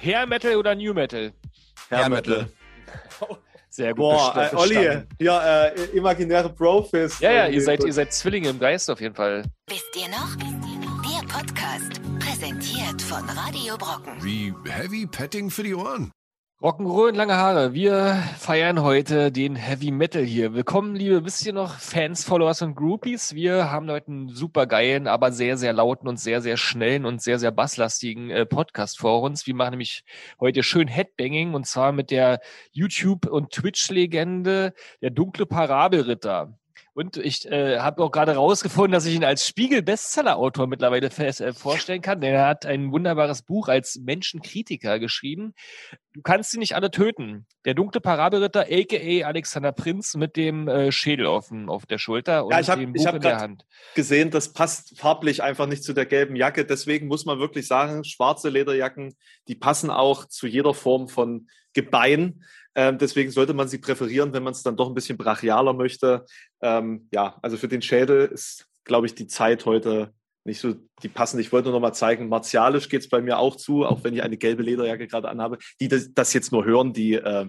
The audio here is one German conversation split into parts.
Hair Metal oder New Metal? Hair Metal. Sehr gut. Boah, äh, Olli, ja, äh, imaginäre Profis. Ja, ja, ihr seid, ihr seid Zwillinge im Geist auf jeden Fall. Wisst ihr noch? Der Podcast, präsentiert von Radio Brocken. Wie Heavy Petting für die Ohren. Rock'n'Roll und lange Haare. Wir feiern heute den Heavy Metal hier. Willkommen, liebe, wisst ihr noch, Fans, Followers und Groupies. Wir haben heute einen super geilen, aber sehr, sehr lauten und sehr, sehr schnellen und sehr, sehr basslastigen äh, Podcast vor uns. Wir machen nämlich heute schön Headbanging und zwar mit der YouTube- und Twitch-Legende, der dunkle Parabelritter. Und ich äh, habe auch gerade rausgefunden, dass ich ihn als Spiegel-Bestseller-Autor mittlerweile fest, äh, vorstellen kann. Denn er hat ein wunderbares Buch als Menschenkritiker geschrieben. Du kannst sie nicht alle töten. Der dunkle Parabelritter, a.k.a. Alexander Prinz mit dem äh, Schädel auf, auf der Schulter und Ja, ich habe dem Buch hab in der Hand. gesehen, das passt farblich einfach nicht zu der gelben Jacke. Deswegen muss man wirklich sagen, schwarze Lederjacken, die passen auch zu jeder Form von Gebein. Ähm, deswegen sollte man sie präferieren, wenn man es dann doch ein bisschen brachialer möchte. Ähm, ja, also für den Schädel ist, glaube ich, die Zeit heute nicht so die passende. Ich wollte nur noch mal zeigen, martialisch geht es bei mir auch zu, auch wenn ich eine gelbe Lederjacke gerade anhabe. Die das, das jetzt nur hören, die, äh,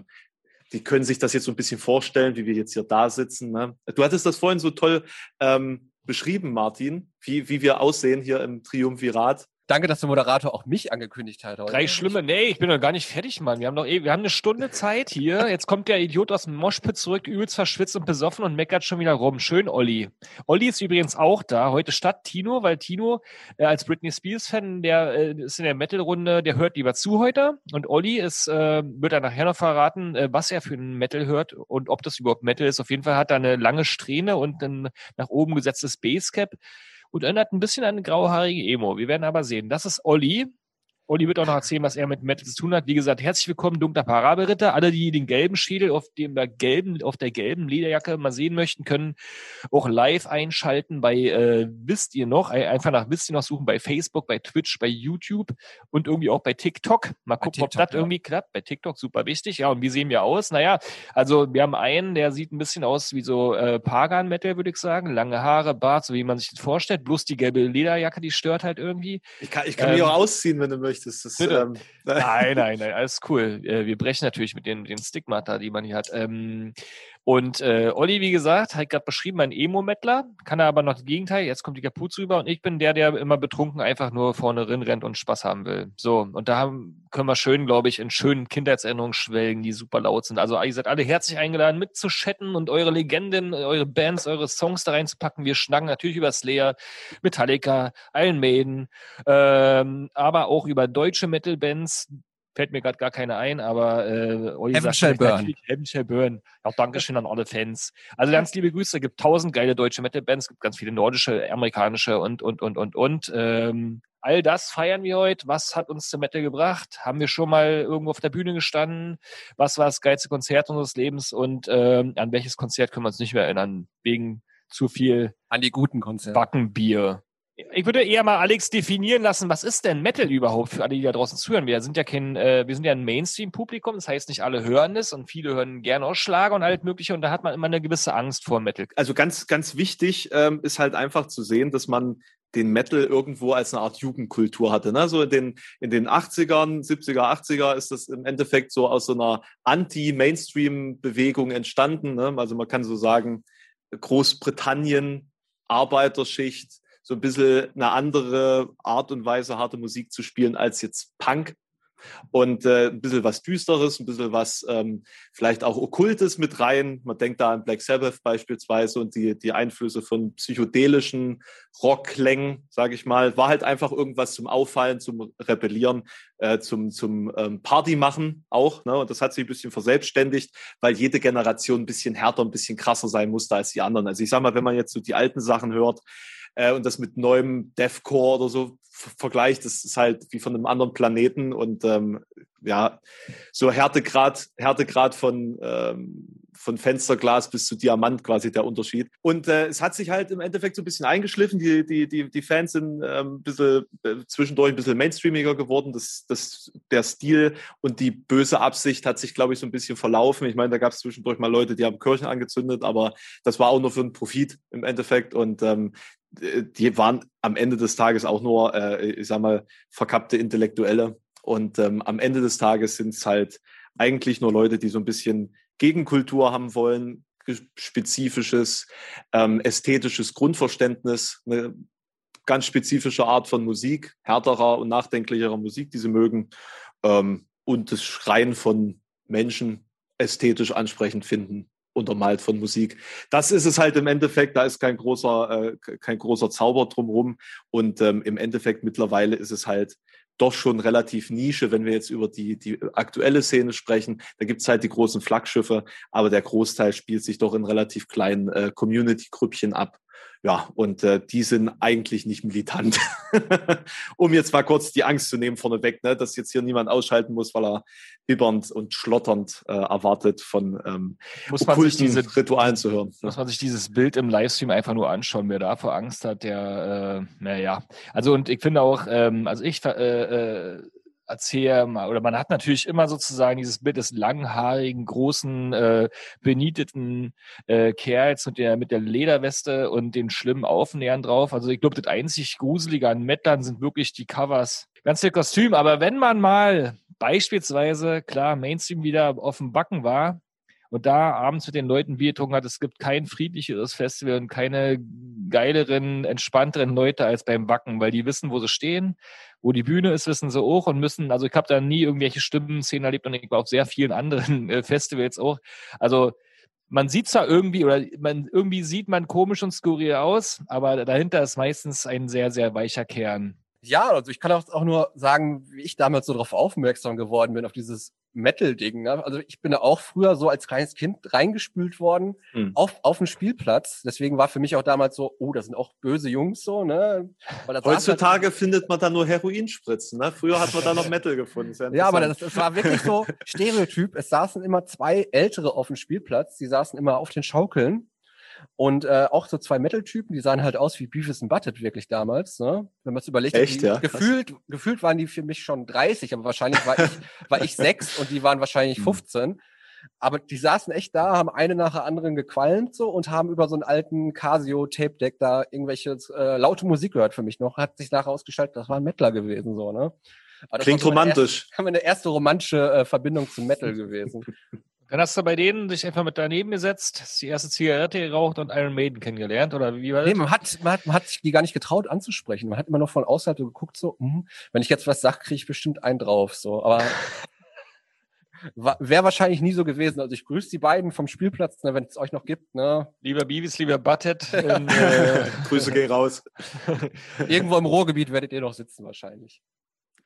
die können sich das jetzt so ein bisschen vorstellen, wie wir jetzt hier da sitzen. Ne? Du hattest das vorhin so toll ähm, beschrieben, Martin, wie, wie wir aussehen hier im Triumvirat. Danke, dass der Moderator auch mich angekündigt hat heute. Drei schlimme. Nee, ich bin noch gar nicht fertig, Mann. Wir haben noch eh, wir haben eine Stunde Zeit hier. Jetzt kommt der Idiot aus dem Moshpit zurück, übelst verschwitzt und besoffen und meckert schon wieder rum. Schön, Olli. Olli ist übrigens auch da. Heute statt Tino, weil Tino äh, als Britney Spears-Fan, der äh, ist in der Metal-Runde, der hört lieber zu heute. Und Olli ist, äh, wird er nachher noch verraten, äh, was er für ein Metal hört und ob das überhaupt Metal ist. Auf jeden Fall hat er eine lange Strähne und ein nach oben gesetztes Basecap und erinnert ein bisschen an eine grauhaarige Emo. Wir werden aber sehen. Das ist Olli. Olli wird auch noch erzählen, was er mit Metal zu tun hat. Wie gesagt, herzlich willkommen, dunkler Parabelritter. Alle, die den gelben Schädel auf dem der gelben, auf der gelben Lederjacke mal sehen möchten, können auch live einschalten bei äh, Wisst ihr noch? Ein- Einfach nach Wisst ihr noch suchen bei Facebook, bei Twitch, bei YouTube und irgendwie auch bei TikTok. Mal gucken, ob TikTok, das ja. irgendwie klappt. Bei TikTok super wichtig. Ja, und wie sehen wir aus? Naja, also wir haben einen, der sieht ein bisschen aus wie so äh, Pagan-Metal, würde ich sagen. Lange Haare, Bart, so wie man sich das vorstellt. Bloß die gelbe Lederjacke, die stört halt irgendwie. Ich kann, ich kann mich Ähm, auch ausziehen, wenn du möchtest. Das, bitte. ähm, Nein, nein, nein, alles cool. Äh, wir brechen natürlich mit den, den Stigmata, die man hier hat. Ähm, und äh, Olli, wie gesagt, hat gerade beschrieben, ein Emo-Mettler, kann er aber noch das Gegenteil. Jetzt kommt die Kapuze rüber und ich bin der, der immer betrunken einfach nur vorne rin rennt und Spaß haben will. So, und da haben, können wir schön, glaube ich, in schönen Kindheitserinnerungen schwelgen, die super laut sind. Also ihr seid alle herzlich eingeladen, mitzuchatten und eure Legenden, eure Bands, eure Songs da reinzupacken. Wir schnacken natürlich über Slayer, Metallica, Iron Maiden, ähm, aber auch über deutsche Metal-Bands. Fällt mir gerade gar keine ein, aber äh, Olli Heaven sagt Shall vielleicht Burn. natürlich Heaven Shall Burn. Ja, Dankeschön an alle Fans. Also ganz liebe Grüße. Es gibt tausend geile deutsche Metal-Bands, es gibt ganz viele nordische, amerikanische und, und, und, und, und. Ähm, all das feiern wir heute. Was hat uns zum Metal gebracht? Haben wir schon mal irgendwo auf der Bühne gestanden? Was war das geilste Konzert unseres Lebens? Und ähm, an welches Konzert können wir uns nicht mehr erinnern? Wegen zu viel An die guten Konzerte. Backenbier. Ich würde eher mal Alex definieren lassen, was ist denn Metal überhaupt für alle, die da draußen zuhören? Wir sind ja kein, äh, wir sind ja ein Mainstream-Publikum, das heißt nicht alle hören es und viele hören gerne auch Schlager und alles mögliche und da hat man immer eine gewisse Angst vor Metal. also ganz, ganz wichtig ähm, ist halt einfach zu sehen, dass man den Metal irgendwo als eine Art Jugendkultur hatte. Ne? So in den, in den 80ern, 70er, 80er ist das im Endeffekt so aus so einer Anti-Mainstream-Bewegung entstanden. Ne? Also man kann so sagen, Großbritannien, Arbeiterschicht, so ein bisschen eine andere Art und Weise, harte Musik zu spielen als jetzt Punk. Und äh, ein bisschen was Düsteres, ein bisschen was ähm, vielleicht auch Okkultes mit rein. Man denkt da an Black Sabbath beispielsweise und die, die Einflüsse von psychedelischen Rockklängen, sage ich mal. War halt einfach irgendwas zum Auffallen, zum Rebellieren, äh, zum, zum ähm, Party machen auch. Ne? Und das hat sich ein bisschen verselbstständigt, weil jede Generation ein bisschen härter, ein bisschen krasser sein musste als die anderen. Also ich sag mal, wenn man jetzt so die alten Sachen hört, äh, und das mit neuem Deathcore oder so vergleicht, das ist halt wie von einem anderen Planeten und ähm, ja, so Härtegrad, Härtegrad von, ähm, von Fensterglas bis zu Diamant quasi der Unterschied. Und äh, es hat sich halt im Endeffekt so ein bisschen eingeschliffen. Die, die, die, die Fans sind ähm, ein bisschen äh, zwischendurch ein bisschen mainstreamiger geworden. Das, das, der Stil und die böse Absicht hat sich, glaube ich, so ein bisschen verlaufen. Ich meine, da gab es zwischendurch mal Leute, die haben Kirchen angezündet, aber das war auch nur für einen Profit im Endeffekt. Und ähm, die waren am Ende des Tages auch nur, äh, ich sag mal, verkappte Intellektuelle. Und ähm, am Ende des Tages sind es halt eigentlich nur Leute, die so ein bisschen Gegenkultur haben wollen, spezifisches, ähm, ästhetisches Grundverständnis, eine ganz spezifische Art von Musik, härterer und nachdenklicherer Musik, die sie mögen, ähm, und das Schreien von Menschen ästhetisch ansprechend finden, untermalt von Musik. Das ist es halt im Endeffekt, da ist kein großer, äh, kein großer Zauber drumherum. Und ähm, im Endeffekt mittlerweile ist es halt doch schon relativ Nische, wenn wir jetzt über die, die aktuelle Szene sprechen. Da gibt's halt die großen Flaggschiffe, aber der Großteil spielt sich doch in relativ kleinen äh, Community-Grüppchen ab. Ja, und äh, die sind eigentlich nicht militant. um jetzt mal kurz die Angst zu nehmen vorneweg, ne, dass jetzt hier niemand ausschalten muss, weil er bibbernd und schlotternd äh, erwartet von ähm, muss man sich diese Ritualen zu hören. Muss man sich dieses Bild im Livestream einfach nur anschauen, wer da vor Angst hat, der, äh, naja. Also und ich finde auch, ähm, also ich äh, äh, erzähle oder man hat natürlich immer sozusagen dieses Bild des langhaarigen, großen, äh, benieteten äh, Kerls mit der, mit der Lederweste und den schlimmen Aufnähern drauf. Also ich glaube, das einzig Gruselige an Mettlern sind wirklich die Covers. Ganz viel Kostüm, aber wenn man mal beispielsweise, klar, Mainstream wieder auf dem Backen war, und da abends mit den Leuten Bier getrunken hat, es gibt kein friedlicheres Festival und keine geileren, entspannteren Leute als beim Backen, weil die wissen, wo sie stehen, wo die Bühne ist, wissen sie auch und müssen, also ich habe da nie irgendwelche Stimmenszenen erlebt und ich war auf sehr vielen anderen äh, Festivals auch. Also man sieht zwar irgendwie oder man irgendwie sieht man komisch und skurril aus, aber dahinter ist meistens ein sehr, sehr weicher Kern. Ja, also ich kann auch nur sagen, wie ich damals so darauf aufmerksam geworden bin, auf dieses Metal-Ding. Ne? Also ich bin da auch früher so als kleines Kind reingespült worden hm. auf, auf dem Spielplatz. Deswegen war für mich auch damals so, oh, das sind auch böse Jungs so. Ne? Heutzutage halt findet man da nur Heroinspritzen. Ne? Früher hat man da noch Metal gefunden. Ja, ja, aber das, das war wirklich so Stereotyp. Es saßen immer zwei Ältere auf dem Spielplatz. Die saßen immer auf den Schaukeln und äh, auch so zwei Metal-Typen, die sahen halt aus wie Beavis and Butted wirklich damals. Ne? Wenn man es überlegt, Echt, ja? gefühlt, gefühlt waren die für mich schon 30, aber wahrscheinlich war ich, war ich sechs und die waren wahrscheinlich 15. Mhm. Aber die saßen echt da, haben eine nach der anderen gequalmt so und haben über so einen alten Casio Tape Deck da irgendwelche äh, laute Musik gehört für mich noch. Hat sich nachher ausgeschaltet, das war ein Mettler gewesen so, ne? Klingt so romantisch. Erste, haben wir eine erste romantische äh, Verbindung zum Metal gewesen. Dann hast du bei denen dich einfach mit daneben gesetzt, die erste Zigarette geraucht und Iron Maiden kennengelernt, oder wie war das? Nee, man hat, man hat, man hat sich die gar nicht getraut anzusprechen. Man hat immer noch von außerhalb so geguckt, so, mh, wenn ich jetzt was sag, kriege ich bestimmt einen drauf, so. Aber wäre wahrscheinlich nie so gewesen. Also ich grüße die beiden vom Spielplatz, ne, wenn es euch noch gibt. Ne? Lieber Beavis, lieber Butthead. In, äh, Grüße gehen raus. Irgendwo im Ruhrgebiet werdet ihr noch sitzen wahrscheinlich.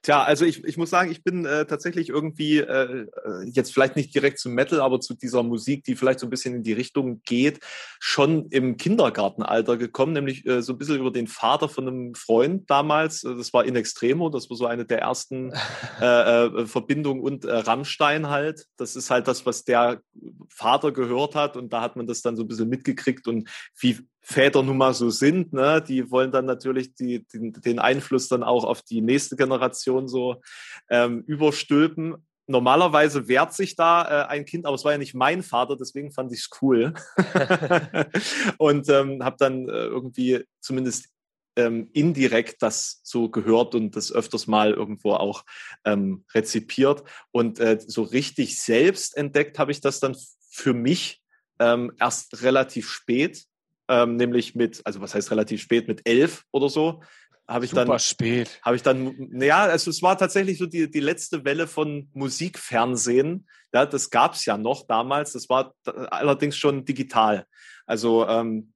Tja, also ich, ich muss sagen, ich bin äh, tatsächlich irgendwie äh, jetzt vielleicht nicht direkt zum Metal, aber zu dieser Musik, die vielleicht so ein bisschen in die Richtung geht, schon im Kindergartenalter gekommen, nämlich äh, so ein bisschen über den Vater von einem Freund damals. Äh, das war In Extremo, das war so eine der ersten äh, äh, Verbindungen und äh, Rammstein halt. Das ist halt das, was der Vater gehört hat und da hat man das dann so ein bisschen mitgekriegt und wie Väter nun mal so sind, ne? die wollen dann natürlich die, die, den Einfluss dann auch auf die nächste Generation so ähm, überstülpen. Normalerweise wehrt sich da äh, ein Kind, aber es war ja nicht mein Vater, deswegen fand ich es cool. und ähm, habe dann äh, irgendwie zumindest ähm, indirekt das so gehört und das öfters mal irgendwo auch ähm, rezipiert. Und äh, so richtig selbst entdeckt habe ich das dann für mich ähm, erst relativ spät ähm, nämlich mit, also was heißt relativ spät, mit elf oder so, habe ich Super dann spät. habe ich dann ja also es war tatsächlich so die die letzte Welle von Musikfernsehen. Ja das gab's ja noch damals. Das war allerdings schon digital. Also ähm,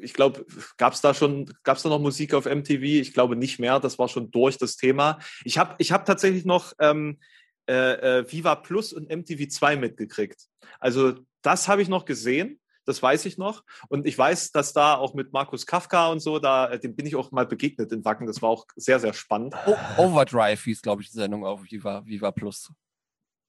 ich glaube gab's da schon gab's da noch Musik auf MTV ich glaube nicht mehr. Das war schon durch das Thema. Ich habe ich habe tatsächlich noch ähm, äh, äh, Viva Plus und MTV 2 mitgekriegt. Also das habe ich noch gesehen das weiß ich noch. Und ich weiß, dass da auch mit Markus Kafka und so, da, äh, dem bin ich auch mal begegnet in Wacken. Das war auch sehr, sehr spannend. O Overdrive hieß, glaube ich, die Sendung auf Viva, Viva Plus.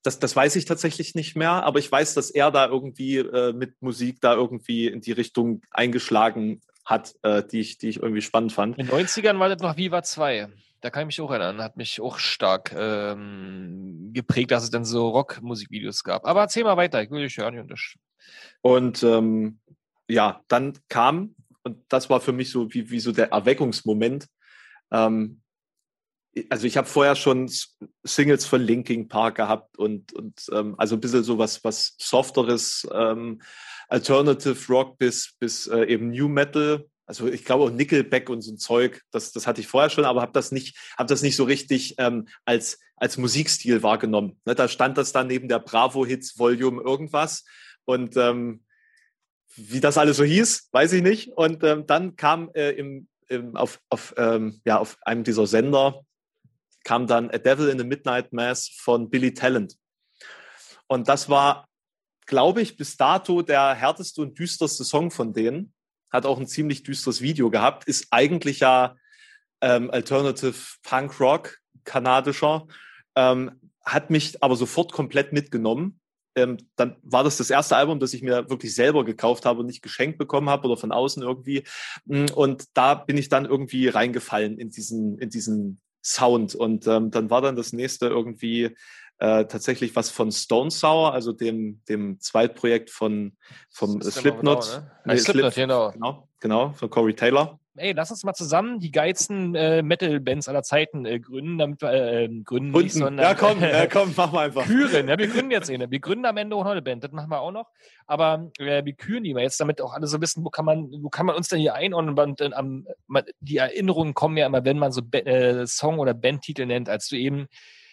Das, das weiß ich tatsächlich nicht mehr, aber ich weiß, dass er da irgendwie äh, mit Musik da irgendwie in die Richtung eingeschlagen hat, äh, die, ich, die ich irgendwie spannend fand. In den 90ern war das noch Viva 2. Da kann ich mich auch erinnern, hat mich auch stark ähm, geprägt, dass es dann so Rock-Musikvideos gab. Aber erzähl mal weiter, ich will dich hören. Und ähm, ja, dann kam, und das war für mich so wie, wie so der Erweckungsmoment, ähm, also ich habe vorher schon Singles von Linkin Park gehabt und, und ähm, also ein bisschen so was, was softeres, ähm, Alternative Rock bis, bis äh, eben New Metal. Also ich glaube auch Nickelback und so ein Zeug, das, das hatte ich vorher schon, aber habe das nicht, habe das nicht so richtig ähm, als, als Musikstil wahrgenommen. Ne, da stand das dann neben der Bravo Hits Volume irgendwas und ähm, wie das alles so hieß, weiß ich nicht. Und ähm, dann kam äh, im, im, auf, auf, ähm, ja, auf einem dieser Sender kam dann A Devil in the Midnight Mass von Billy Talent. Und das war, glaube ich, bis dato der härteste und düsterste Song von denen. Hat auch ein ziemlich düsteres Video gehabt. Ist eigentlich ja ähm, Alternative Punk Rock, kanadischer. Ähm, hat mich aber sofort komplett mitgenommen. Ähm, dann war das das erste Album, das ich mir wirklich selber gekauft habe und nicht geschenkt bekommen habe oder von außen irgendwie. Mm, Und da bin ich dann irgendwie reingefallen in diesen, in diesen Sound. Und ähm, dann war dann das nächste irgendwie äh, tatsächlich was von Stone Sour, also dem, dem Zweitprojekt von vom Slipknot. Down, ne? Nee, Slipknot, Slip- genau. Genau, genau, von Corey Taylor. Ey, lass uns mal zusammen die geilsten äh, Metal-Bands aller Zeiten äh, gründen, damit wir äh, gründen nicht, Unten. sondern Ja, komm, ja, komm, mach mal einfach. küren. Ja, wir gründen jetzt eine. Wir gründen am Ende auch noch eine Band. Das machen wir auch noch. Aber äh, wir küren die mal jetzt, damit auch alle so wissen, wo kann man, wo kann man uns denn hier einordnen? Und am, man, die Erinnerungen kommen ja immer, wenn man so äh, Song- oder Bandtitel nennt, als du eben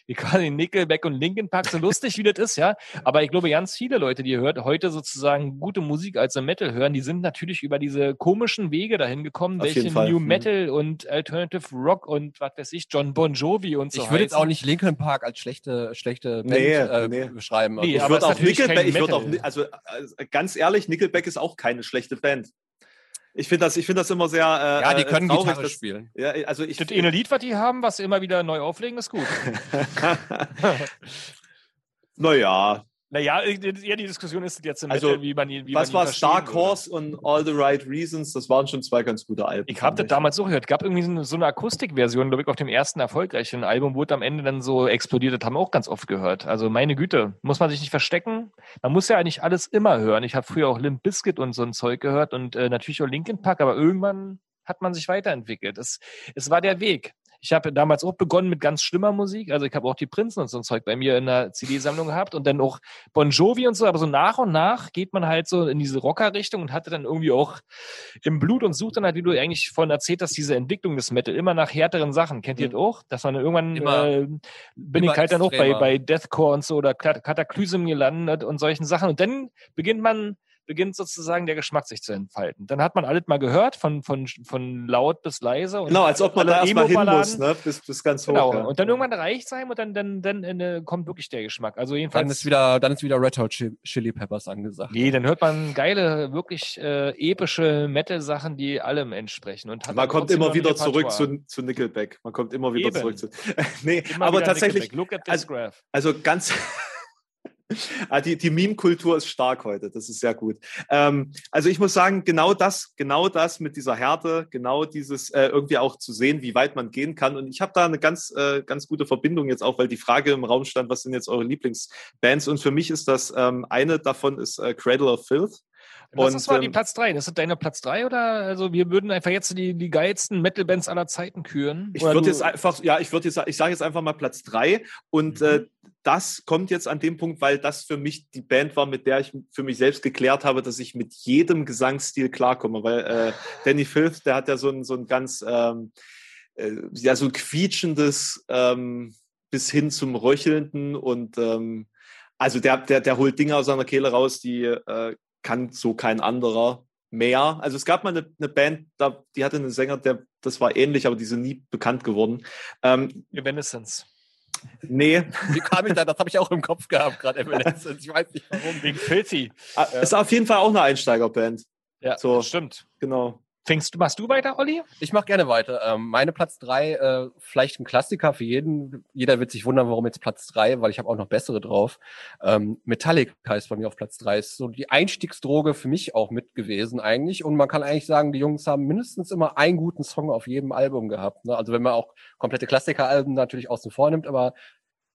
wie quasi Nickelback und Linkin Park, so lustig wie das ist, ja. Aber ich glaube, ganz viele Leute, die hört, heute sozusagen gute Musik als Metal hören, die sind natürlich über diese komischen Wege dahin gekommen, Auf welche. New Mhm. Metal und Alternative Rock und was weiß ich, John Bon Jovi und so ich würde jetzt auch nicht Linkin Park als schlechte, schlechte Band Nee, äh, nee. beschreiben. Nee, Ich würde auch Nickelback, ich würde auch, also, also ganz ehrlich, Nickelback ist auch keine schlechte Band. Ich finde das, ich finde das immer sehr. Äh, ja, die äh, können traurig, Gitarre dass- spielen. Ja, also ich. Das eine Lied, was die haben, was sie immer wieder neu auflegen, ist gut. naja, naja, eher die Diskussion ist jetzt im Also, Metal, wie man die, wie was man war die verstehen Dark. Horse und All the Right Reasons? Das waren schon zwei ganz gute Alben. Ich habe das damals so gehört. Es gab irgendwie so eine, so eine Akustikversion, glaube ich, auf dem ersten erfolgreichen Album, wurde am Ende dann so explodiert. Das haben wir auch ganz oft gehört. Also meine Güte, muss man sich nicht verstecken. Man muss ja eigentlich alles immer hören. Ich habe früher auch Limp Bizkit und so ein Zeug gehört und äh, natürlich auch Linkin Park, aber irgendwann hat man sich weiterentwickelt. Es, es war der Weg. Ich habe damals auch begonnen mit ganz schlimmer Musik. Also ich habe auch die Prinzen und so ein Zeug bei mir in der CD-Sammlung gehabt und dann auch Bon Jovi und so. Aber so nach und nach geht man halt so in diese Rocker-Richtung und hatte dann irgendwie auch im Blut und sucht dann halt, wie du eigentlich vorhin erzählt hast, diese Entwicklung des Metal immer nach härteren Sachen. Kennt ihr das auch? Dass man irgendwann Immer- äh, bin immer ich halt dann auch bei, bei Deathcore und so oder Kat- Kataklysm gelandet und solchen Sachen. Und dann beginnt man beginnt sozusagen der Geschmack sich zu entfalten. Dann hat man alles mal gehört, von, von, von laut bis leise. Und Genau, als ob man da erstmal hin muss, ne? bis, bis ganz hoch. Genau. ja. Und dann irgendwann reicht es einem und dann, dann, dann äh, kommt wirklich der Geschmack. Also jedenfalls. Dann ist wieder, dann ist wieder Red Hot Chi- Chili Peppers angesagt. Nee, dann hört man geile, wirklich äh, epische Metal-Sachen, die allem entsprechen. Und hat Man dann kommt immer wieder zurück zu, zu Nickelback. Man kommt immer wieder Eben. zurück zu. nee, Immer aber tatsächlich, Nickelback. Look at this also- graph. also ganz. Ah, die die Meme-Kultur ist stark heute, das ist sehr gut. Ähm, also ich muss sagen, genau das, genau das mit dieser Härte, genau dieses äh, irgendwie auch zu sehen, wie weit man gehen kann. Und ich habe da eine ganz, äh, ganz gute Verbindung jetzt auch, weil die Frage im Raum stand, was sind jetzt eure Lieblingsbands? Und für mich ist das, ähm, eine davon ist äh, Cradle of Filth. Und, ist mal die ähm, Platz 3? Ist das deine Platz 3 oder also wir würden einfach jetzt die, die geilsten Metal-Bands aller Zeiten küren? Ich würde jetzt einfach, ja, ich würde jetzt, ich sage jetzt einfach mal Platz drei und Mhm. äh, das kommt jetzt an dem Punkt, weil das für mich die Band war, mit der ich für mich selbst geklärt habe, dass ich mit jedem Gesangsstil klarkomme, weil äh, Danny Filth, der hat ja so ein, so ein ganz, ähm, äh, ja, so ein quietschendes ähm, bis hin zum Röchelnden und ähm, also der, der, der holt Dinge aus seiner Kehle raus, die äh, kann so kein anderer mehr. Also es gab mal eine, eine Band, da, die hatte einen Sänger, der, das war ähnlich, aber die sind nie bekannt geworden. Ähm, Evanescence. nee, Wie kam ich da? Das habe ich auch im Kopf gehabt, gerade Evanescence. Ich weiß nicht warum. Wegen Filthy. äh, ist auf jeden Fall auch eine Einsteigerband. Ja, So. das stimmt. Genau. Fängst du, machst du weiter, Olli? Ich mache gerne weiter. Ähm, meine Platz drei, äh, vielleicht ein Klassiker für jeden. Jeder wird sich wundern, warum jetzt Platz drei, weil ich habe auch noch bessere drauf. Ähm, Metallica ist bei mir auf Platz drei. Ist so die Einstiegsdroge für mich auch mit gewesen eigentlich. Und man kann eigentlich sagen, die Jungs haben mindestens immer einen guten Song auf jedem Album gehabt. Ne? Also wenn man auch komplette Klassikeralben natürlich außen vor nimmt, aber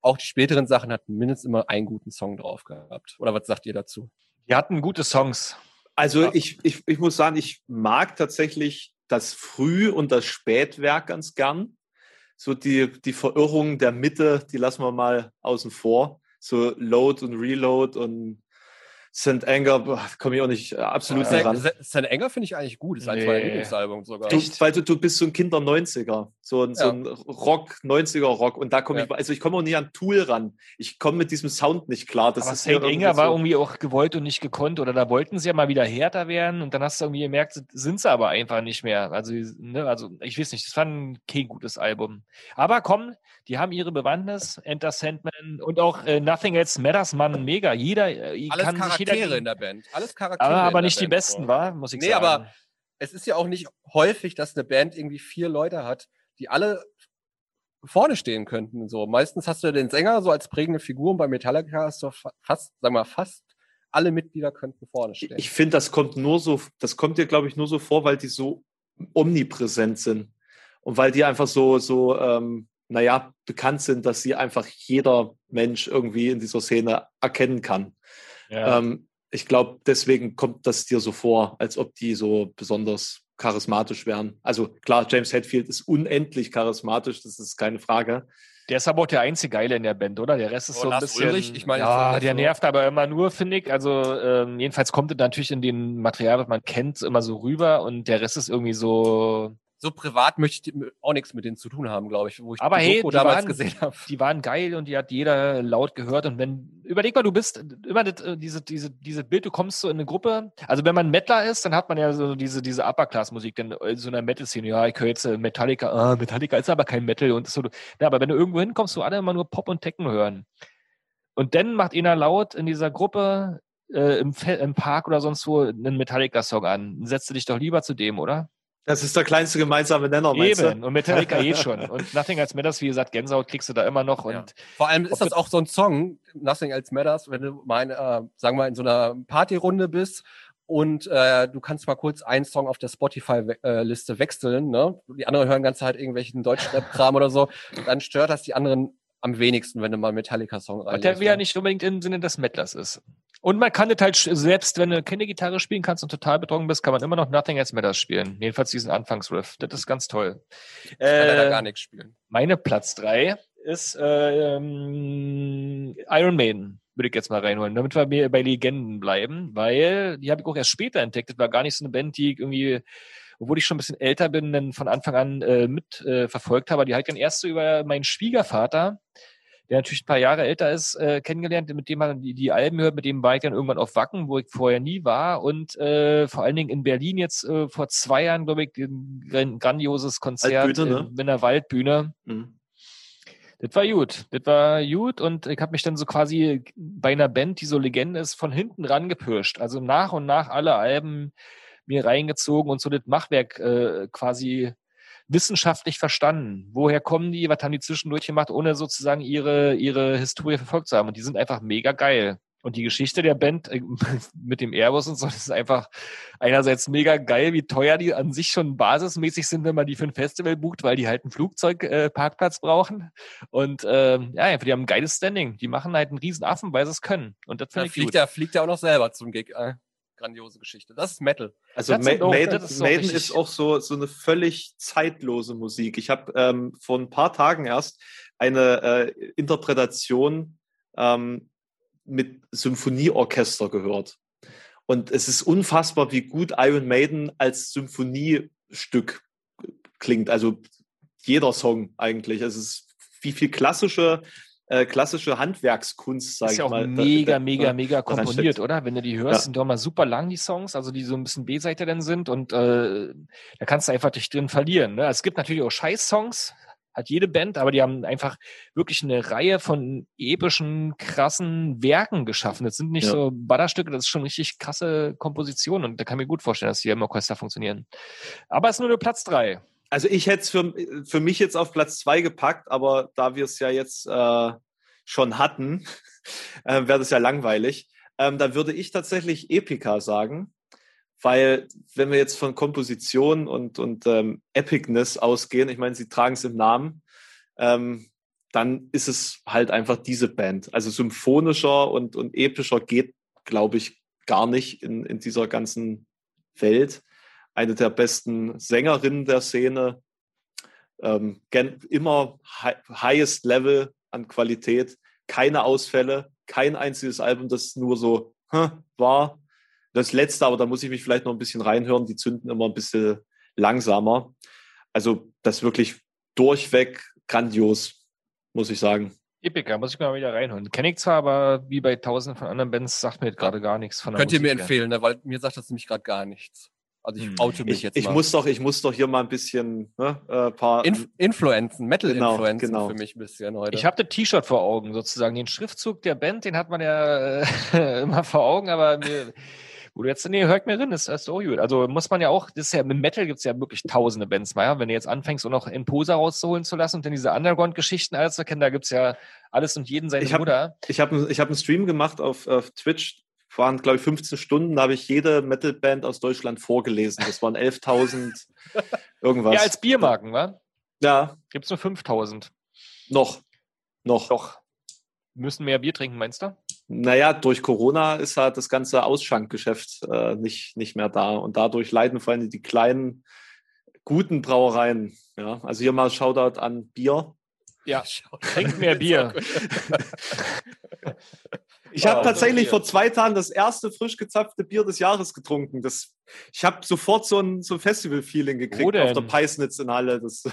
auch die späteren Sachen hatten mindestens immer einen guten Song drauf gehabt. Oder was sagt ihr dazu? Die hatten gute Songs. Also Ja. ich, ich, ich muss sagen, ich mag tatsächlich das Früh- und das Spätwerk ganz gern. so die, die Verirrung der Mitte, die lassen wir mal außen vor. So Load und Reload und St. Anger, komme ich auch nicht äh, absolut Ja. nicht ran. St. Enger finde ich eigentlich gut. Ist eins Nee. meiner Lieblingsalbum sogar. Du, weil du, du bist so ein Kinder 90er, so ein, so Ja. ein Rock, 90er Rock. Und da komme Ja. ich, also ich komme auch nie an Tool ran. Ich komme mit diesem Sound nicht klar. Das aber ist St. Enger irgendwie war so- irgendwie auch gewollt und nicht gekonnt. Oder da wollten sie ja mal wieder härter werden und dann hast du irgendwie gemerkt, sind sie aber einfach nicht mehr. Also, ne, also ich weiß nicht, das war ein kein gutes Album. Aber komm, die haben ihre Bewandtnis, Enter Sandman und auch äh, Nothing Else Matters, Mann, mega. Jeder äh, Alles kann sich Charaktere in der Band. Alles Charaktere. aber, aber nicht die besten, war, muss ich Nee, sagen. aber es ist ja auch nicht häufig, dass eine Band irgendwie vier Leute hat, die alle vorne stehen könnten. So meistens hast du den Sänger so als prägende Figur und bei Metallica hast du fa- fast, sagen wir mal, fast alle Mitglieder könnten vorne stehen. Ich finde, das kommt nur so, das kommt dir, glaube ich, nur so vor, weil die so omnipräsent sind. Und weil die einfach so, so, ähm, naja, bekannt sind, dass sie einfach jeder Mensch irgendwie in dieser Szene erkennen kann. Ja. Ähm, ich glaube, deswegen kommt das dir so vor, als ob die so besonders charismatisch wären. Also klar, James Hetfield ist unendlich charismatisch, das ist keine Frage. Der ist aber auch der einzige Geile in der Band, oder? Der Rest ist Oh, so ein Lars bisschen. Ulrich, ich meine, ja, der so- nervt aber immer nur, finde ich. Also, ähm, jedenfalls kommt es natürlich in dem Material, was man kennt, immer so rüber und der Rest ist irgendwie so. So privat möchte ich auch nichts mit denen zu tun haben, glaube ich, wo ich Aber die hey, Doku die damals waren- gesehen habe. Die waren geil und die hat jeder laut gehört. Und wenn, überleg mal, du bist immer das, äh, diese, diese, diese Bild, du kommst so in eine Gruppe. Also, wenn man Mettler ist, dann hat man ja so diese, diese Upper-Class-Musik, denn in so einer Metal-Szene, ja, ich höre jetzt äh, Metallica, ah, Metallica ist aber kein Metal und so. Ja, aber wenn du irgendwo hinkommst, du alle immer nur Pop und Techno hören. Und dann macht einer laut in dieser Gruppe äh, im, Fe im Park oder sonst wo einen Metallica-Song an. Setzt du dich doch lieber zu dem, oder? Das ist der kleinste gemeinsame Nenner, meinst Eben. du? Und Metallica eh schon. Und Nothing als Matters, wie gesagt, Gänsehaut kriegst du da immer noch. Und Ja. Vor allem ist das auch so ein Song, Nothing Else Matters, wenn du mal, in, äh, sagen wir mal, in so einer Partyrunde bist und äh, du kannst mal kurz einen Song auf der Spotify-Liste wechseln, ne? Die anderen hören ganz halt irgendwelchen Deutschrap-Kram oder so, dann stört das die anderen am wenigsten, wenn du mal einen Metallica-Song reinlegst. der wieder ne? nicht unbedingt im Sinne des Mettlers ist. Und man kann das halt, selbst wenn du keine Gitarre spielen kannst und total betrunken bist, kann man immer noch Nothing Else Matters spielen. Jedenfalls diesen Anfangsriff. Das ist ganz toll. Ich kann leider Äh, gar nichts spielen. meine Platz drei ist ähm, Iron Maiden. Würde ich jetzt mal reinholen, damit wir bei Legenden bleiben, weil die habe ich auch erst später entdeckt. Das war gar nicht so eine Band, die ich irgendwie, obwohl ich schon ein bisschen älter bin, dann von Anfang an äh, mit äh, verfolgt habe. Die halt dann erst so über meinen Schwiegervater, der natürlich ein paar Jahre älter ist, äh, kennengelernt, mit dem man die, die Alben hört, mit dem war ich dann irgendwann auf Wacken, wo ich vorher nie war und äh, vor allen Dingen in Berlin jetzt äh, vor zwei Jahren, glaube ich, ein gran- grandioses Konzert Waldbühne, ne? in, in der Waldbühne. Mhm. Das war gut. Das war gut und ich habe mich dann so quasi bei einer Band, die so Legende ist, von hinten rangepirscht. Also nach und nach alle Alben mir reingezogen und so das Machwerk äh, quasi wissenschaftlich verstanden. Woher kommen die? Was haben die zwischendurch gemacht, ohne sozusagen ihre, ihre Historie verfolgt zu haben? Und die sind einfach mega geil. Und die Geschichte der Band äh, mit dem Airbus und so, das ist einfach einerseits mega geil, wie teuer die an sich schon basismäßig sind, wenn man die für ein Festival bucht, weil die halt einen Flugzeugparkplatz äh, Parkplatz brauchen. Und ähm, ja, einfach, die haben ein geiles Standing. Die machen halt einen riesen Affen, weil sie es können. Und das Da finde ich fliegt gut. er, fliegt er auch noch selber zum Gig. Äh, grandiose Geschichte. Das ist Metal. Also Ma Maiden, das ist auch Maiden ist auch so, so eine völlig zeitlose Musik. Ich habe ähm, vor ein paar Tagen erst eine äh, Interpretation ähm, mit Symphonieorchester gehört. Und es ist unfassbar, wie gut Iron Maiden als Symphoniestück klingt. Also jeder Song eigentlich. Es ist wie viel klassische, äh, klassische Handwerkskunst, sage ist ich ja auch mal. da- mega, da- mega, mega daran komponiert, oder? Wenn du die hörst, Ja. sind doch mal super lang, die Songs, also die so ein bisschen B-Seite dann sind und äh, da kannst du einfach dich drin verlieren. Ne? Es gibt natürlich auch Scheiß-Songs, hat jede Band, aber die haben einfach wirklich eine Reihe von epischen, krassen Werken geschaffen. Das sind nicht Ja. so Ballerstücke, das ist schon richtig krasse Komposition und da kann ich mir gut vorstellen, dass die im Orchester funktionieren. Aber es ist nur der Platz drei. Also ich hätte es für, für mich jetzt auf Platz zwei gepackt, aber da wir es ja jetzt äh, schon hatten, äh, wäre das ja langweilig. Ähm, dann würde ich tatsächlich Epica sagen, weil wenn wir jetzt von Komposition und, und ähm, Epicness ausgehen, ich meine, sie tragen es im Namen, ähm, dann ist es halt einfach diese Band. Also symphonischer und, und epischer geht, glaube ich, gar nicht in, in dieser ganzen Welt. Eine der besten Sängerinnen der Szene. Ähm, immer hi highest Level an Qualität, keine Ausfälle, kein einziges Album, das nur so hm, war. Das letzte, aber da muss ich mich vielleicht noch ein bisschen reinhören, die zünden immer ein bisschen langsamer. Also das wirklich durchweg grandios, muss ich sagen. Epica, muss ich mal wieder reinholen. Kenne ich zwar, aber wie bei tausenden von anderen Bands sagt mir jetzt gerade gar nichts von der Könnt ihr mir Musik her. empfehlen, ne? weil mir sagt das nämlich gerade gar nichts. Also ich Hm. oute mich Ich, jetzt ich, mal. muss doch, ich muss doch hier mal ein bisschen ne, äh, paar. Inf Influenzen, Metal-Influenzen Genau, genau. für mich ein bisschen heute. Ich habe das T-Shirt vor Augen, sozusagen. Den Schriftzug der Band, den hat man ja äh, immer vor Augen, aber mir, wo du jetzt, nee, hört mir drin, ist, ist auch gut. Also muss man ja auch, das ist ja, mit Metal gibt's ja wirklich tausende Bands mal, ja? wenn du jetzt anfängst, auch noch in Posa rauszuholen zu lassen und dann diese Underground-Geschichten alles zu kennen, da gibt's ja alles und jeden seine Ich hab- Mutter. Ich habe ich hab einen Stream gemacht auf, auf Twitch, waren glaube ich 15 Stunden, da habe ich jede Metalband aus Deutschland vorgelesen. Das waren 11.000 irgendwas. Ja, als Biermarken, wa? ja, Gibt's nur 5000. noch. Noch. Doch. Müssen mehr Bier trinken, meinst du? Naja, durch Corona ist halt das ganze Ausschankgeschäft äh, nicht, nicht mehr da. Und dadurch leiden vor allem die kleinen, guten Brauereien. Ja, also hier mal Shoutout an Bier. Ja. Trinkt mehr Bier. Ich habe Oh, tatsächlich Bier. vor zwei Tagen das erste frisch gezapfte Bier des Jahres getrunken. Das, ich habe sofort so ein, so ein Festival-Feeling gekriegt auf der Peisnitz in Halle. Das,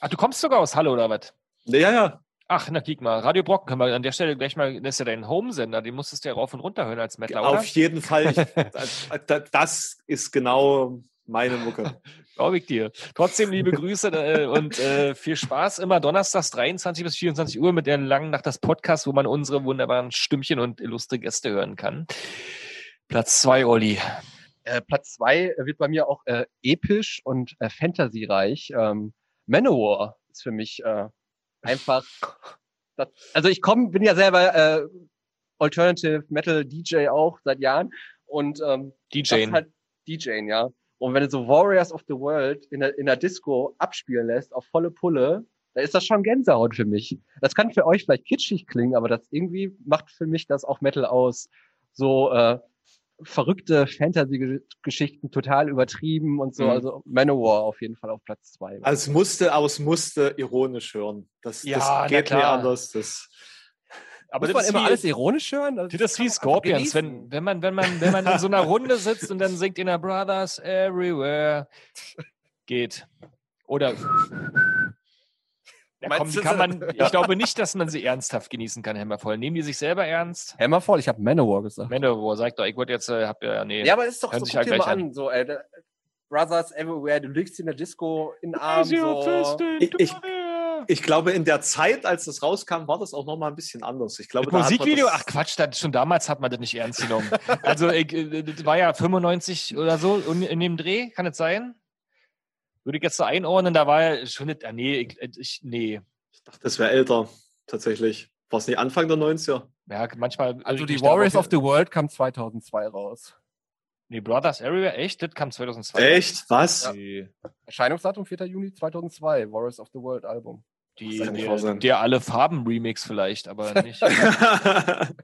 Ach, du kommst sogar aus Halle oder was? ja, ja. Ach, na kick mal. Radio Brocken können wir an der Stelle gleich mal, das ist ja dein Homesender, den musstest du ja rauf und runter hören als Mettler, oder? Auf jeden Fall. Ich, das, das ist genau meine Mucke. Glaube ich dir. Trotzdem liebe Grüße äh, und äh, viel Spaß. Immer donnerstags 23 bis 24 Uhr mit der langen Nacht das Podcast, wo man unsere wunderbaren Stimmchen und illustre Gäste hören kann. Platz zwei, Olli. Äh, Platz zwei wird bei mir auch äh, episch und äh, fantasiereich. Ähm, Manowar ist für mich äh, einfach. Das, also ich komme, bin ja selber äh, Alternative Metal DJ auch seit Jahren und ähm, DJ. das ist halt DJing, ja. Und wenn du so Warriors of the World in der, in der Disco abspielen lässt auf volle Pulle, da ist das schon Gänsehaut für mich. Das kann für euch vielleicht kitschig klingen, aber das irgendwie macht für mich das auch Metal aus. So äh, verrückte Fantasy-Geschichten, total übertrieben und so. Mhm. Also Manowar auf jeden Fall auf Platz zwei. Also es musste, aber es musste ironisch hören. Das, Ja, das geht nicht anders. Das, Aber Muss man ist immer wie- alles ironisch hören? Das ist wie kann man einfach Scorpions, wenn, wenn, man, wenn, man, wenn man in so einer Runde sitzt und dann singt in der Brothers Everywhere. Geht. Oder. Ja, komm, kann man, ich glaube nicht, dass man sie ernsthaft genießen kann, Hammervoll. Nehmen die sich selber ernst? Hammerfall, ich habe Manowar gesagt. Manowar, sagt doch, ich wollte jetzt, äh, hab ja, nee. Ja, aber ist doch so, guck ja dir mal gleich an, so, ey, der- Brothers Everywhere, du liegst in der Disco in Arm, so. Ich- ich- ich glaube, in der Zeit, als das rauskam, war das auch noch mal ein bisschen anders. Ich glaube, Das da Musikvideo, das- ach Quatsch, das, schon damals hat man das nicht ernst genommen. Also, ich, äh, das war ja 95 oder so in, dem Dreh, kann es sein? Würde ich jetzt so einordnen, da war ja schon nicht, ah, nee, ich, ich, nee. Ich dachte, das wäre älter, tatsächlich. War es nicht Anfang der 90er? Ja, manchmal. Also die Warriors of the World kam 2002 raus. Nee, Brothers Everywhere, echt? Das kam 2002. Echt? Was? Die, Erscheinungsdatum 4. Juni 2002, Warriors of the World Album. Die, der, der alle Farben Remix vielleicht, aber nicht.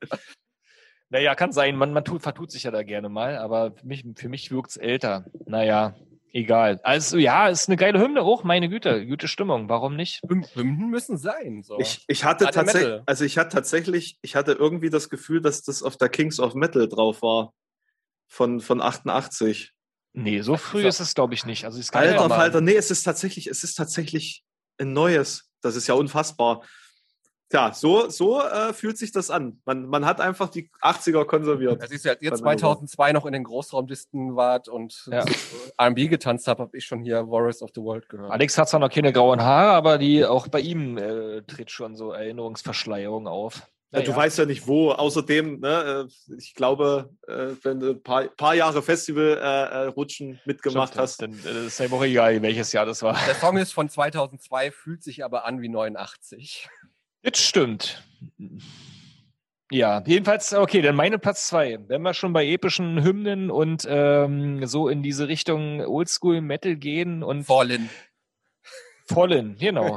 naja, kann sein. Man, man tut, vertut sich ja da gerne mal, aber für mich, für mich wirkt's älter. Naja, egal. Also ja, ist eine geile Hymne auch, meine Güte. Gute Stimmung. Warum nicht? Hym- Hymnen müssen sein. So. ich, ich hatte tatsächlich, also ich hatte tatsächlich, ich hatte irgendwie das Gefühl, dass das auf der Kings of Metal drauf war. Von, von 88. Nee, so früh so- ist es, glaube ich, nicht. Also es kann Alter ja mal- Falter, nee, es ist tatsächlich, es ist tatsächlich ein neues. Das ist ja unfassbar. Tja, so, so äh, fühlt sich das an. Man, man hat einfach die 80er konserviert. Das ist ja, als ihr Bei Manowar. 2002 noch in den Großraumdisten wart und Ja. R&B getanzt habt, habe ich schon hier Warriors of the World gehört. Alex hat zwar noch keine grauen Haare, aber die auch bei ihm äh, tritt schon so Erinnerungsverschleierung auf. Ja, du Naja. weißt ja nicht wo. Außerdem, ne, äh, ich glaube, äh, wenn du ein paar, paar Jahre Festival äh, rutschen mitgemacht Stimmt, hast, Dann ist ja auch egal, welches Jahr das war. Der Song ist von 2002, fühlt sich aber an wie 89. Das stimmt. Ja, jedenfalls, okay, dann meine Platz zwei. Wenn wir schon bei epischen Hymnen und ähm, so in diese Richtung Oldschool Metal gehen und Fallen. Fallen, genau.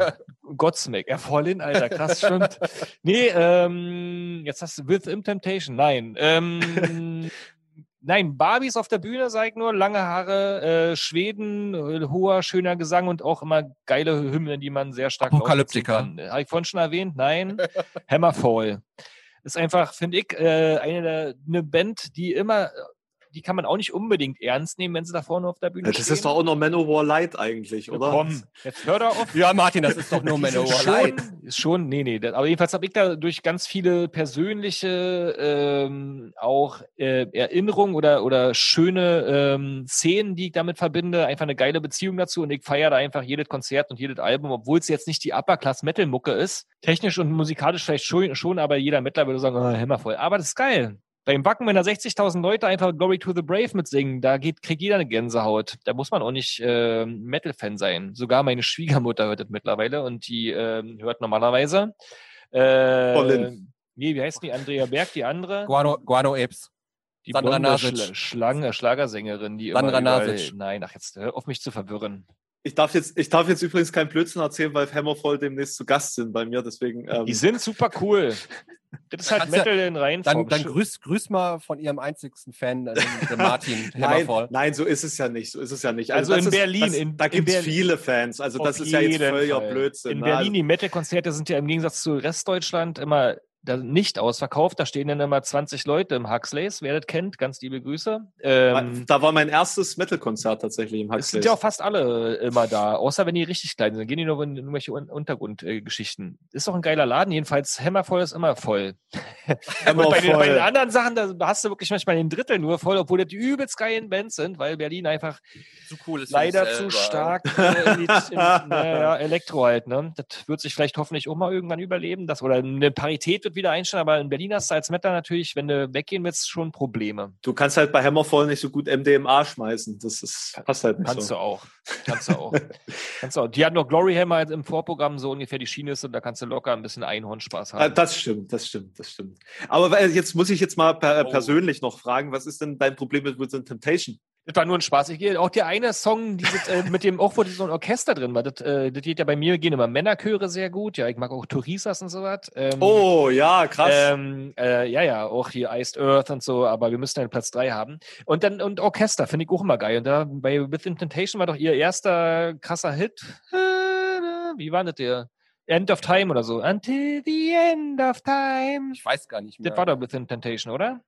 Godsmack. Ja, Fallen, Alter, krass, stimmt. Nee, ähm, jetzt hast du With Temptation. Nein. Ähm, Nein, Barbies auf der Bühne, sag ich nur, lange Haare, äh, Schweden, äh, hoher, schöner Gesang und auch immer geile Hymnen, die man sehr stark Apokalyptika. Habe ich vorhin schon erwähnt? Nein. Hammerfall. Ist einfach, finde ich, äh, eine, eine Band, die immer, die kann man auch nicht unbedingt ernst nehmen, wenn sie da vorne auf der Bühne das stehen. ist doch auch noch Manowar Light eigentlich, oder? Komm, jetzt hör doch auf. Ja, Martin, das ist doch nur Manowar schon, Light. ist schon, nee, nee. das- Aber jedenfalls habe ich da durch ganz viele persönliche ähm, auch äh, Erinnerungen oder, oder schöne ähm, Szenen, die ich damit verbinde, einfach eine geile Beziehung dazu und ich feiere da einfach jedes Konzert und jedes Album, obwohl es jetzt nicht die Upper-Class-Metal-Mucke ist. Technisch und musikalisch vielleicht schon, schon aber jeder Mittler würde sagen, oh, hämmervoll. Aber das ist geil. Beim Wacken, wenn da 60.000 Leute einfach Glory to the Brave mitsingen, da geht, kriegt jeder eine Gänsehaut. Da muss man auch nicht äh, Metal-Fan sein. Sogar meine Schwiegermutter hört das mittlerweile und die ähm, hört normalerweise. Äh, Colin. nee, wie heißt die? Andrea Berg, die andere? Guano, Guano Apes. Die Sandra blonde Nasic. Schla Schlange, Schlagersängerin, die Sandra immer überall. Nein, ach jetzt hör auf mich zu verwirren. Ich darf jetzt, ich darf jetzt übrigens keinen Blödsinn erzählen, weil Hammerfall demnächst zu Gast sind bei mir, deswegen. Ähm, Die sind super cool. Das ist halt ja- Metal in rein. Dann, dann grüß, grüß mal von ihrem einzigsten Fan, äh, den, den Martin Nein, Hammerfall. nein, so ist es ja nicht. So ist es ja nicht. Also das in ist, Berlin, Das, in- da gibt es viele Fans. Also das ist ja jetzt völliger Fall. Blödsinn. In ne? Berlin, die Metal-Konzerte sind ja im Gegensatz zu Restdeutschland immer da nicht ausverkauft. Da stehen dann immer 20 Leute im Huxleys. Wer das kennt, ganz liebe Grüße. Ähm, da war mein erstes Metal-Konzert tatsächlich im es Huxley. sind ja auch fast alle immer da, außer wenn die richtig klein sind. Dann gehen die nur in irgendwelche Un Untergrundgeschichten. Ist doch ein geiler Laden. Jedenfalls, Hammervoll ist immer voll. Und bei den, bei den anderen Sachen, da hast du wirklich manchmal den Drittel nur voll, obwohl das die übelst geilen Bands sind, weil Berlin einfach Zu cool ist leider für zu stark äh, in die, in, naja, Elektro halt. Ne? Das wird sich vielleicht hoffentlich auch mal irgendwann überleben. Das, oder eine Parität wird wieder einstellen, aber in Berlin hast du als Mettler natürlich, wenn du weggehen willst, schon Probleme. Du kannst halt bei Hammerfall nicht so gut MDMA schmeißen. Das ist, passt halt nicht Kannst so. du auch. Kannst du auch. kannst du auch. Die hatten noch Glory Hammer halt im Vorprogramm, so ungefähr die Schiene ist und da kannst du locker ein bisschen Einhornspaß Ah, haben. Das stimmt, das stimmt, das stimmt. Aber weil- jetzt muss ich jetzt mal per, Oh. persönlich noch fragen, was ist denn dein Problem mit Within Temptation? Das war nur ein Spaß. Ich auch der eine Song, dieses, äh, mit dem auch wo so ein Orchester drin war. Das, äh, das geht ja bei mir gehen immer Männerchöre sehr gut. Ja, ich mag auch Tourisas und so was. Ähm, Oh, ja, krass. Ähm, äh, ja, ja, auch hier Iced Earth und so, aber wir müssen dann Platz drei haben. Und dann und Orchester finde ich auch immer geil. Und da bei Within Temptation war doch ihr erster krasser Hit. Wie war das der? End of Time oder so. Until the end of time. Ich weiß gar nicht mehr. Das war doch Within Temptation, oder?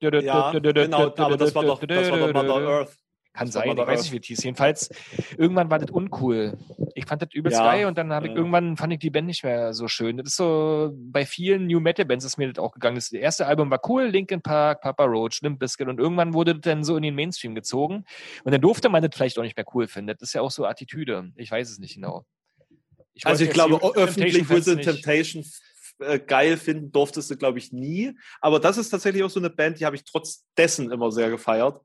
Ja, genau, aber das war doch, das war doch Mother Kann Earth. Das war sein, ich weiß nicht, wie es hieß. Jedenfalls, irgendwann war das uncool. Ich fand das übelst Ja, geil und dann habe ich ja. irgendwann fand ich die Band nicht mehr so schön. Das ist so, bei vielen New Metal Bands ist mir das auch gegangen. Das erste Album war cool, Linkin Park, Papa Roach, Limp Bizkit und irgendwann wurde das dann so in den Mainstream gezogen und dann durfte man das vielleicht auch nicht mehr cool finden. Das ist ja auch so Attitüde. Ich weiß es nicht genau. Ich Also ich glaube, die öffentlich nicht- Temptation äh, geil finden durftest du, glaube ich, nie. Aber das ist tatsächlich auch so eine Band, die habe ich trotz dessen immer sehr gefeiert.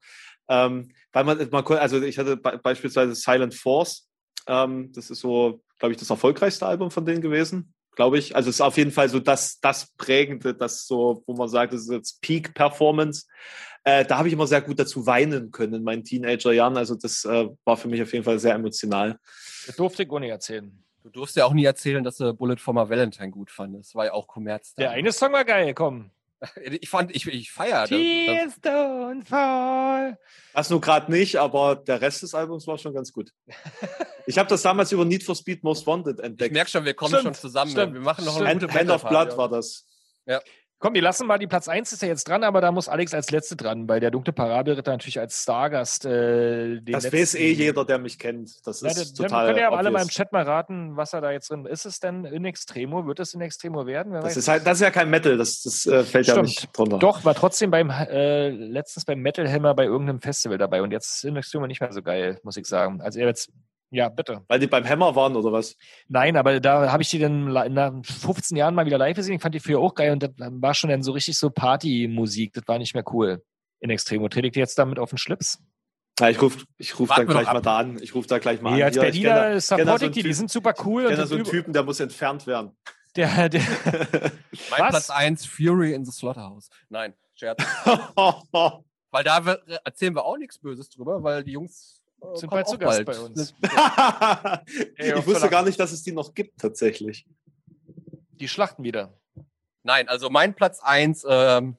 Ähm, weil man, man also ich hatte be beispielsweise Silent Force. Ähm, das ist so, glaube ich, das erfolgreichste Album von denen gewesen. Glaube ich. Also es ist auf jeden Fall so das, das prägende, das so, wo man sagt, das ist jetzt Peak Performance. Äh, da habe ich immer sehr gut dazu weinen können in meinen Teenagerjahren. Also das äh, war für mich auf jeden Fall sehr emotional. Das durfte nicht erzählen. Du durfst ja auch nie erzählen, dass du Bullet for my Valentine gut fandest. Das war ja auch Kommerz. Der eine Song war geil, komm. Ich fand, ich, ich feiere das. don't fall. Das nur gerade nicht, aber der Rest des Albums war schon ganz gut. Ich habe das damals über Need for Speed Most Wanted Ich entdeckt. merke schon, wir kommen Stimmt, schon zusammen. stimmt, wir machen noch eine stimmt. gute Hand, Hand of Blood war das. Komm, wir lassen mal die Platz 1 ist ja jetzt dran, aber da muss Alex als Letzte dran, weil der dunkle Parabelritter natürlich als Stargast äh, den Das letzten- weiß eh jeder, der mich kennt. Das Ja, ist dann total können ja alle mal im. Chat mal raten, was er da jetzt drin ist. es denn in Extremo? Wird es in Extremo werden? Wer Das weiß ist, halt, das ist ja kein Metal, das, das äh, fällt ja Stimmt. nicht drunter. Doch, war trotzdem beim äh, letztens beim Metal Hammer bei irgendeinem Festival dabei und jetzt ist in Extremo nicht mehr so geil, muss ich sagen. Also er jetzt, ja, bitte. Weil die beim Hammer waren oder was? Nein, aber da habe ich die dann nach 15 Jahren mal wieder live gesehen. Ich fand die früher auch geil und das war schon dann so richtig so Partymusik. Das war nicht mehr cool. In Extremo. Trete ich jetzt damit auf den Schlips? Ja, ich rufe ich ruf dann gleich mal da an. Ich rufe da gleich mal Nee, an. als Hier, ich Berliner supporte kenn da ich so die, die sind super cool. Ich und kenne so einen Typen, der muss entfernt werden. der, der, Mein Was? Platz 1, Fury in the Slaughterhouse. Nein, Scherz. weil da wir, erzählen wir auch nichts Böses drüber, weil die Jungs äh, Sind kommen bald zu Gast bald. bei uns. ich auf wusste gar nicht, dass es die noch gibt, tatsächlich. die schlachten wieder. Nein, also mein Platz 1 ähm,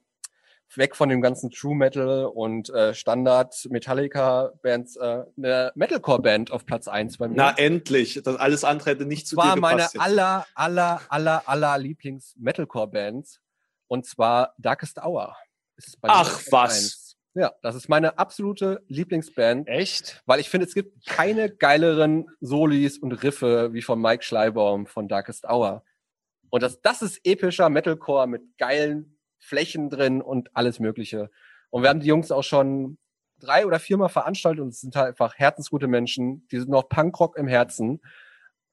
weg von dem ganzen True Metal und äh, Standard Metallica Bands äh, eine Metalcore Band auf Platz eins bei mir. Na, endlich. Das alles andere hätte nicht zu war dir meine gepasst. jetzt. aller, aller, aller, aller Lieblings Metalcore Bands und zwar Darkest Hour. Ist bei mir Ach, was? Ja, das ist meine absolute Lieblingsband, Echt? weil ich finde, es gibt keine geileren Solis und Riffe wie von Mike Schleibaum von Darkest Hour. Und das, das ist epischer Metalcore mit geilen Flächen drin und alles Mögliche. Und wir haben die Jungs auch schon drei oder viermal veranstaltet und es sind halt einfach herzensgute Menschen. Die sind noch Punkrock im Herzen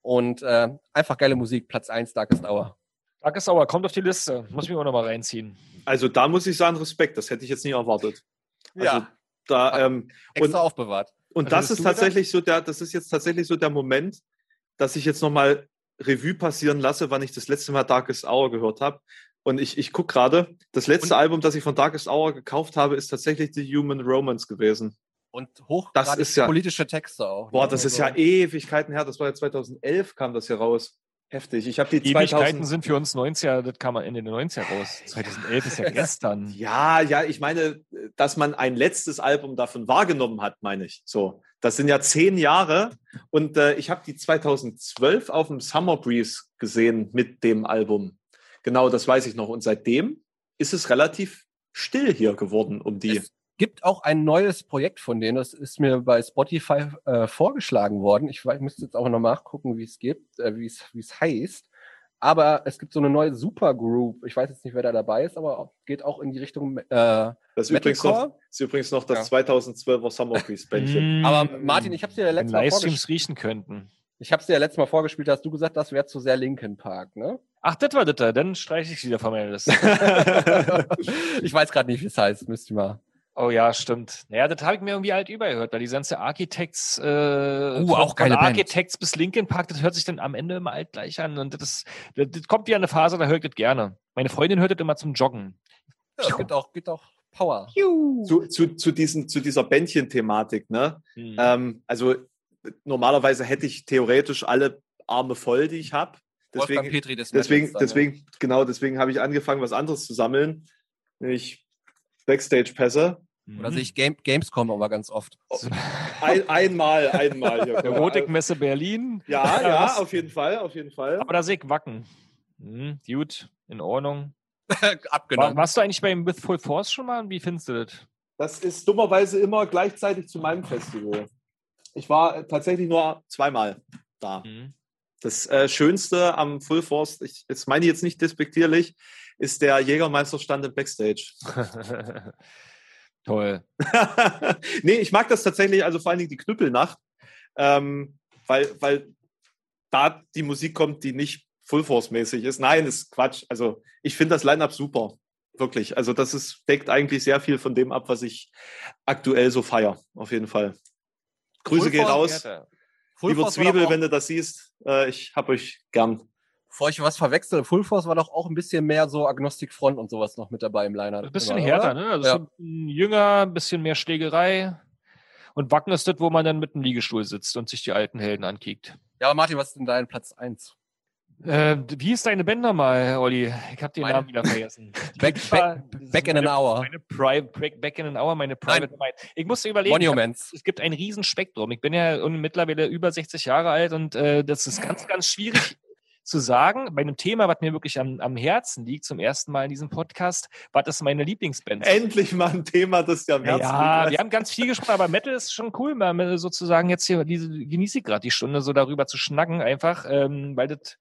und äh, einfach geile Musik. Platz eins Darkest Hour. Darkest Sauer, kommt auf die Liste. Muss ich mir auch noch mal reinziehen. Also da muss ich sagen, Respekt. Das hätte ich jetzt nie erwartet. Also, Da, ähm, extra aufbewahrt. Und Also das ist tatsächlich so der, das ist jetzt tatsächlich so der Moment, dass ich jetzt nochmal Revue passieren lasse, wann ich das letzte Mal Darkest Hour gehört habe. Und ich, ich gucke gerade, das letzte Und- Album, das ich von Darkest Hour gekauft habe, ist tatsächlich The Human Romance gewesen. Und hoch Das ist ja- politische Texte auch. Boah, ne? das ist Also- ja Ewigkeiten her. Das war ja 2011 kam das hier raus. Heftig. Ich habe die Ewigkeiten 2000. sind für uns 90er, das kam Ende der 90er raus. 2011 ist ja gestern. Ja, ja, ich meine, dass man ein letztes Album davon wahrgenommen hat, meine ich. So, das sind ja zehn Jahre und äh, ich habe die 2012 auf dem Summer Breeze gesehen mit dem Album. Genau, das weiß ich noch. Und seitdem ist es relativ still hier geworden um die. Es gibt auch ein neues Projekt von denen. Das ist mir bei Spotify äh, vorgeschlagen worden. Ich, weiß- müsste jetzt auch noch nachgucken, wie es gibt, äh, wie es wie es heißt. Aber es gibt so eine neue Supergroup. Ich weiß jetzt nicht, wer da dabei ist, aber geht auch in die Richtung. Äh, Das ist übrigens, noch, ist übrigens noch das Ja. 2012er Summer Breeze Bändchen. Mm. aber Martin, ich habe dir ja letztes Mal vorgespielt. Livestreams riechen könnten. Ich habe dir ja letztes Mal vorgespielt, da hast du gesagt, das wäre zu sehr Linkin Park, ne? Ach, das war das da. Dann streiche ich sie wieder von meiner Liste. ich weiß gerade nicht, wie es heißt. Müsst ihr mal. Oh ja, stimmt. Naja, das habe ich mir irgendwie alt übergehört, weil die ganze Architects, äh, Uh, von, auch geile von Band. Architects bis Linkin Park, das hört sich dann am Ende immer alt gleich an. Und das, das, das kommt wieder eine Phase, da höre ich das gerne. Meine Freundin hört das immer zum Joggen. Ja, gibt auch, gibt auch Power. zu, zu, zu, diesen, zu dieser Bändchen-Thematik, ne? Hm. Ähm, also normalerweise hätte ich theoretisch alle Arme voll, die ich habe. Wolfgang Deswegen, Petri des deswegen, dann, deswegen, genau, deswegen habe ich angefangen, was anderes zu sammeln. Nämlich Backstage-Pässe. Ja. Oder sehe ich Game, Gamescom aber ganz oft. Ein, einmal, einmal. Hier, Erotikmesse Berlin. Ja, ja, auf jeden Fall, auf jeden Fall. Aber da sehe ich Wacken. Hm, gut, in Ordnung. War, Abgenommen. warst du eigentlich beim With Full Force schon mal? Wie findest du das? Das ist dummerweise immer gleichzeitig zu meinem Festival. Ich war tatsächlich nur zweimal da. Hm. Das äh, Schönste am Full Force, ich, das meine ich jetzt nicht despektierlich, ist der Jägermeisterstand im Backstage. Toll. nee, ich mag das tatsächlich, also vor allen Dingen die Knüppelnacht, ähm, weil, weil da die Musik kommt, die nicht Full Force-mäßig ist. Nein, ist Quatsch. Also ich finde das Line-Up super. Wirklich. Also das ist, deckt eigentlich sehr viel von dem ab, was ich aktuell so feier. Auf jeden Fall. Grüße Full gehen raus. Lieber Zwiebel, wenn du das siehst, äh, ich hab euch gern. Bevor ich was verwechsel, Full Force war doch auch ein bisschen mehr so Agnostic Front und sowas noch mit dabei im Liner. Ein bisschen immer, härter, oder? ne? Also Ja. schon ein bisschen jünger, ein bisschen mehr Schlägerei. Und Wacken ist das, wo man dann mit dem Liegestuhl sitzt und sich die alten Helden ankickt. Ja, aber Martin, was ist denn dein Platz 1? Äh, wie ist deine Band nochmal, Olli? Ich habe den Meine- Namen wieder vergessen. Back, back, back in an meine- hour. Meine Private, back, in an hour, meine Private Mind. Ich musste überlegen. ich hab- Monuments. es gibt ein Riesenspektrum. Ich bin ja mittlerweile über 60 Jahre alt und äh, das ist ganz, ganz schwierig zu sagen. Bei einem Thema, was mir wirklich am, am Herzen liegt, zum ersten Mal in diesem Podcast, was ist meine Lieblingsband? Endlich mal ein Thema, das dir am Herzen Ja, liegt. wir haben ganz viel gesprochen, aber Metal ist schon cool, mal sozusagen jetzt hier, diese, genieße ich gerade die Stunde, so darüber zu schnacken, einfach, ähm, weil das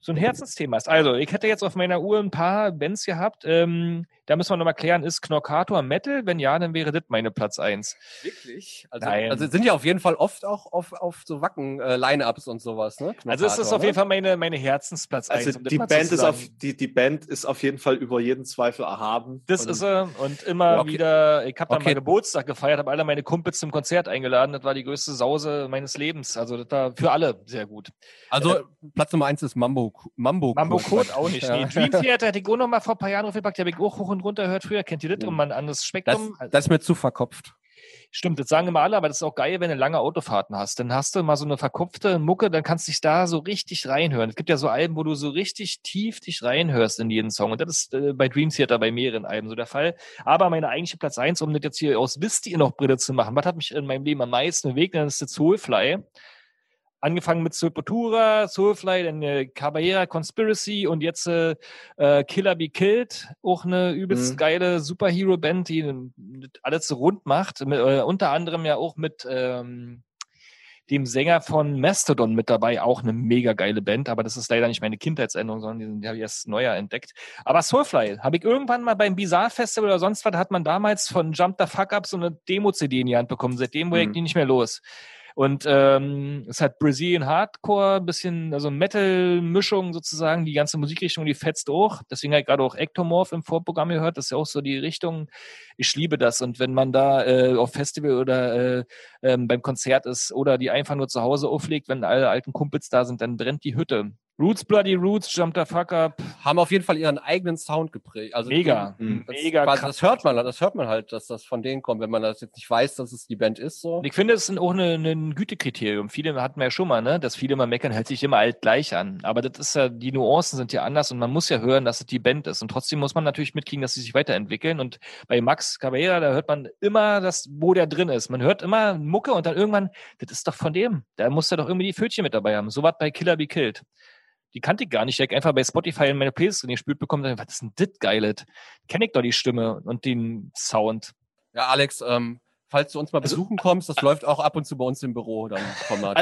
so ein Herzensthema ist. Also, ich hätte jetzt auf meiner Uhr ein paar Bands gehabt, ähm, da müssen wir nochmal klären, ist Knorkator Metal? Wenn ja, dann wäre das meine Platz eins. Wirklich? Also, Nein. also sind ja auf jeden Fall oft auch auf, auf so Wacken-Line-Ups und sowas, ne? Also, es ist auf jeden Fall meine, meine Herzensplatz Also eins. um das die Band, ist auf, die, die Band ist auf jeden Fall über jeden Zweifel erhaben. Das Und ist er und immer Ja, okay. wieder, ich habe dann Okay. meinen Geburtstag gefeiert, habe alle meine Kumpels zum Konzert eingeladen. Das war die größte Sause meines Lebens. Also das war für alle sehr gut. Also Platz Nummer 1 ist Mambo. Mambo, Mambo Code auch nicht. Ja. Nee, Dream Theater hätte ich auch noch mal vor ein paar Jahren draufgepackt. Die habe ich auch hoch und runter gehört früher. Kennt ihr das? Um ein anderes Das, Spektrum. das ist mir zu verkopft. Stimmt, das sagen immer alle, aber das ist auch geil, wenn du lange Autofahrten hast. Dann hast du mal so eine verkopfte Mucke, dann kannst du dich da so richtig reinhören. Es gibt ja so Alben, wo du so richtig tief dich reinhörst in jeden Song. Und das ist äh, bei Dream Theater bei mehreren Alben so der Fall. Aber meine eigentliche Platz eins, um das jetzt hier aus Wisst ihr noch Brille zu machen, was hat mich in meinem Leben am meisten bewegt, dann ist das Soulfly angefangen mit Sepultura, Soulfly, dann äh, Caballera Conspiracy und jetzt äh, äh, Killer Be Killed, auch eine übelst Mhm. geile Superhero-Band, die alles so rund macht. Mit, äh, unter anderem ja auch mit ähm, dem Sänger von Mastodon mit dabei, auch eine mega geile Band, aber das ist leider nicht meine Kindheitsänderung, sondern die, die habe ich erst neuer entdeckt. Aber Soulfly habe ich irgendwann mal beim Bizarre Festival oder sonst was, hat man damals von Jump the Fuck Up so eine Demo-CD in die Hand bekommen. Seitdem ich Mhm. die nicht mehr los. Und ähm, es hat Brazilian Hardcore, ein bisschen, also Metal-Mischung sozusagen, die ganze Musikrichtung, die fetzt auch. Deswegen habe ich gerade auch Ectomorph im Vorprogramm gehört. Das ist ja auch so die Richtung. Ich liebe das. Und wenn man da äh, auf Festival oder äh, ähm, beim Konzert ist oder die einfach nur zu Hause auflegt, wenn alle alten Kumpels da sind, dann brennt die Hütte. Roots, Bloody Roots, Jump the Fuck Up. Haben auf jeden Fall ihren eigenen Sound geprägt. Also Mega. Mhm. Das, Mega quasi, krass. das hört man, das hört man halt, dass das von denen kommt, wenn man das jetzt nicht weiß, dass es die Band ist. So. Ich finde, es ist auch ein Gütekriterium. Viele hatten wir ja schon mal, ne, dass viele mal meckern, hält sich immer alt gleich an. Aber das ist ja, die Nuancen sind ja anders und man muss ja hören, dass es die Band ist. Und trotzdem muss man natürlich mitkriegen, dass sie sich weiterentwickeln. Und bei Max Cabrera, da hört man immer das, wo der drin ist. Man hört immer Mucke und dann irgendwann, das ist doch von dem. Da muss er doch irgendwie die Pfötchen mit dabei haben. So was bei Killer Be Killed. Die kannte ich gar nicht. Ich hab einfach bei Spotify in meine Playlist gespielt bekommen. dachte, Was ist denn das Geiles? Kenn ich doch die Stimme und den Sound. Ja, Alex, ähm, falls du uns mal Also- besuchen kommst, das läuft auch ab und zu bei uns im Büro. Dann.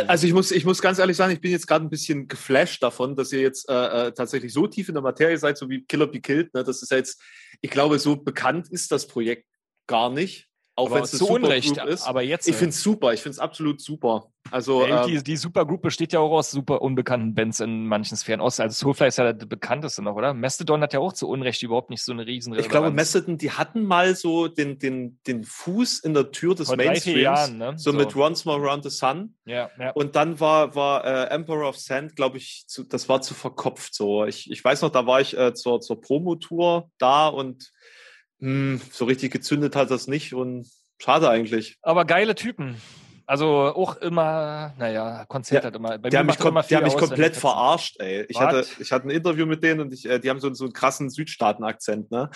Also ich muss, ich muss ganz ehrlich sagen, ich bin jetzt gerade ein bisschen geflasht davon, dass ihr jetzt äh, äh, tatsächlich so tief in der Materie seid, so wie Killer Be Killed. Ne? Das ist ja jetzt, ich glaube, so bekannt ist das Projekt gar nicht. Auch wenn es zu Unrecht. Ist. Aber jetzt. ich finde es super, ich finde es absolut super. Also Ja, ähm, die, die Supergroup besteht ja auch aus super unbekannten Bands in manchen Sphären. Außer, also Soulfly ist ja der bekannteste noch, oder? Mastodon hat ja auch zu Unrecht überhaupt nicht so eine riesen ich glaube. Mastodon, die hatten mal so den, den, den Fuß in der Tür des Vor Mainstreams. Jahren, ne? So, mit Once More Around the Sun. Ja, ja. Und dann war, war äh, Emperor of Sand, glaube ich, zu, das war zu verkopft so. Ich, ich weiß noch, da war ich äh, zur, zur Promotour da und mh, so richtig gezündet hat das nicht und schade eigentlich. Aber geile Typen. Also auch immer, naja, Konzert Ja, hat immer. Bei haben mich, kom haben mich aus, komplett verarscht, ey. Ich hatte, ich hatte ein Interview mit denen und ich, äh, die haben so, so einen krassen Südstaaten-Akzent, ne?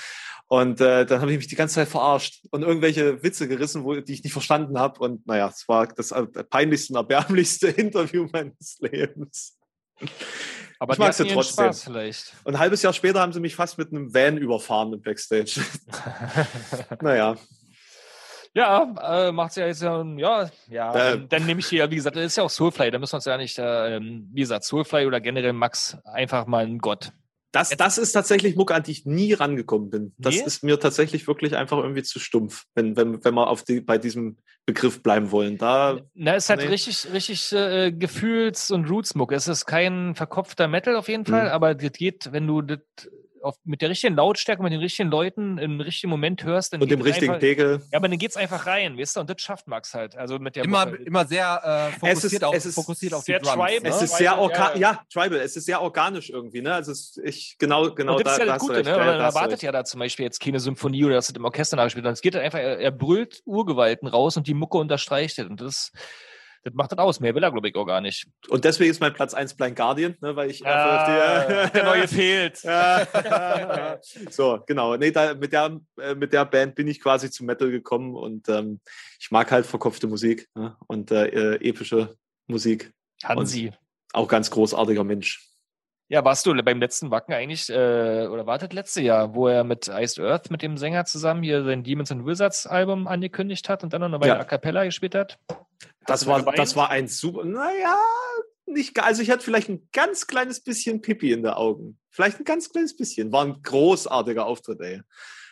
Und äh, dann habe ich mich die ganze Zeit verarscht und irgendwelche Witze gerissen, wo, die ich nicht verstanden habe. Und naja, es war das äh, peinlichste und erbärmlichste Interview meines Lebens. Aber ich mag sie trotzdem. Spaß vielleicht. Und ein halbes Jahr später haben sie mich fast mit einem Van überfahren im Backstage. naja, Ja, äh, macht's ja jetzt ja, ja, ja. Äh, dann, dann nehme ich hier, wie gesagt, das ist ja auch Soulfly, da müssen wir uns ja nicht, äh, ähm, wie gesagt, Soulfly oder generell Max einfach mal ein Gott. Das, das ist tatsächlich Mucke, an die ich nie rangekommen bin. Das Nee? ist mir tatsächlich wirklich einfach irgendwie zu stumpf, wenn, wenn, wenn wir auf die, bei diesem Begriff bleiben wollen. Da, Na, ist halt Nee. richtig, richtig äh, Gefühls- und Rootsmuck. Es ist kein verkopfter Metal auf jeden Mhm. Fall, aber das geht, wenn du das auf, mit der richtigen Lautstärke, mit den richtigen Leuten im richtigen Moment hörst, dann und geht es richtigen einfach, Pegel. Ja, aber dann geht's einfach rein, weißt du, und das schafft Max halt. Also mit der immer, immer sehr äh, fokussiert, Es ist- auf, es ist fokussiert auf die sehr Drums. tribal. Ne? Es ist sehr ja, ja. ja. Tribal, es ist sehr organisch irgendwie, ne? Also es, ich, genau, genau und das ist ja da das hast du Gute, recht, ne? ja, Man da erwartet ja da zum Beispiel jetzt keine Symphonie oder dass das im Orchester nachgespielt wird. sondern Es geht halt einfach, er, er brüllt Urgewalten raus und die Mucke unterstreicht das. Und das, das macht das aus. Mehr will er, glaube ich, auch gar nicht. Und deswegen ist mein Platz 1 Blind Guardian, ne? Weil ich Ah, der neue fehlt. Ja. so, genau. Nee, da, mit, der, äh, mit der Band bin ich quasi zum Metal gekommen und ähm, ich mag halt verkopfte Musik ne? und äh, äh, epische Musik. Hansi. Auch ganz großartiger Mensch. Ja, warst du beim letzten Wacken eigentlich, äh, oder wartet letzte Jahr, wo er mit Iced Earth, mit dem Sänger zusammen hier sein Demons and Wizards Album angekündigt hat und dann noch eine Weile Ja. A Cappella gespielt hat? Das war, das war ein super, naja, nicht, also ich hatte vielleicht ein ganz kleines bisschen Pipi in den Augen. Vielleicht ein ganz kleines bisschen. War ein großartiger Auftritt, ey.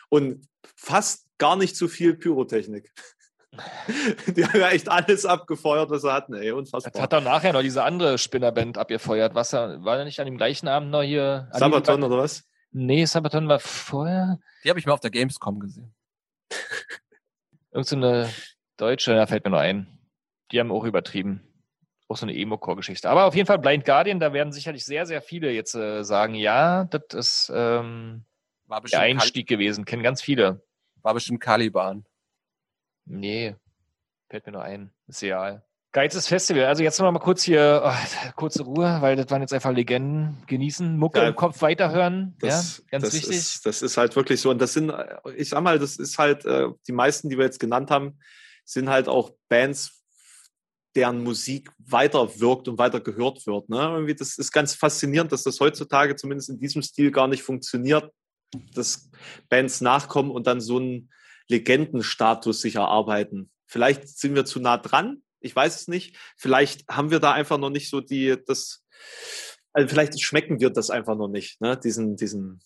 Und fast gar nicht zu viel Pyrotechnik. Die haben ja echt alles abgefeuert, was sie hatten, ey. Unfassbar. hat er nachher noch diese andere Spinnerband abgefeuert. Was er, war er nicht an dem gleichen Abend noch hier? Sabaton oder was? Nee, Sabaton war vorher. Die habe ich mal auf der Gamescom gesehen. Irgend so eine deutsche, da fällt mir nur ein. Die haben auch übertrieben. Auch so eine Emo-Core-Geschichte. Aber auf jeden Fall Blind Guardian, da werden sicherlich sehr, sehr viele jetzt äh, sagen, ja, das ist ähm, War der bestimmt, Kal Einstieg gewesen. Kennen ganz viele. war bestimmt Caliban. Nee, Fällt mir nur ein. Ist egal. Geilstes Festival. Also jetzt noch mal kurz hier, oh, kurze Ruhe, weil das waren jetzt einfach Legenden. Genießen, Mucke Ja, im Kopf weiterhören. Das, ja, ganz das wichtig. Ist, das ist halt wirklich so. Und das sind, ich sag mal, das ist halt, äh, die meisten, die wir jetzt genannt haben, sind halt auch Bands, deren Musik weiter wirkt und weiter gehört wird. Ne? Irgendwie, das ist ganz faszinierend, dass das heutzutage zumindest in diesem Stil gar nicht funktioniert, dass Bands nachkommen und dann so einen Legendenstatus sich erarbeiten. Vielleicht sind wir zu nah dran, ich weiß es nicht. Vielleicht haben wir da einfach noch nicht so die, das, also vielleicht schmecken wir das einfach noch nicht, ne? diesen, diesen,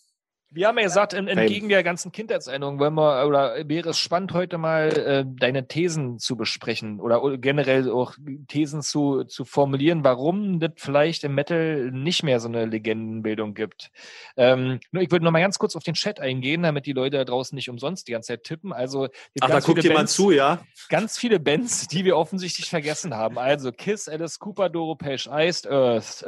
Wir haben ja gesagt, en- entgegen der ganzen Kindheitserinnerung, wollen wir, oder wäre es spannend, heute mal äh, deine Thesen zu besprechen oder generell auch Thesen zu, zu formulieren, warum das vielleicht im Metal nicht mehr so eine Legendenbildung gibt. Ähm, nur ich würde noch mal ganz kurz auf den Chat eingehen, damit die Leute da draußen nicht umsonst die ganze Zeit tippen. Also ach, da ganz guckt viele jemand Bands- zu, ja? ganz viele Bands, die wir offensichtlich vergessen haben. Also Kiss, Alice Cooper, Doro Page, Iced Earth, äh,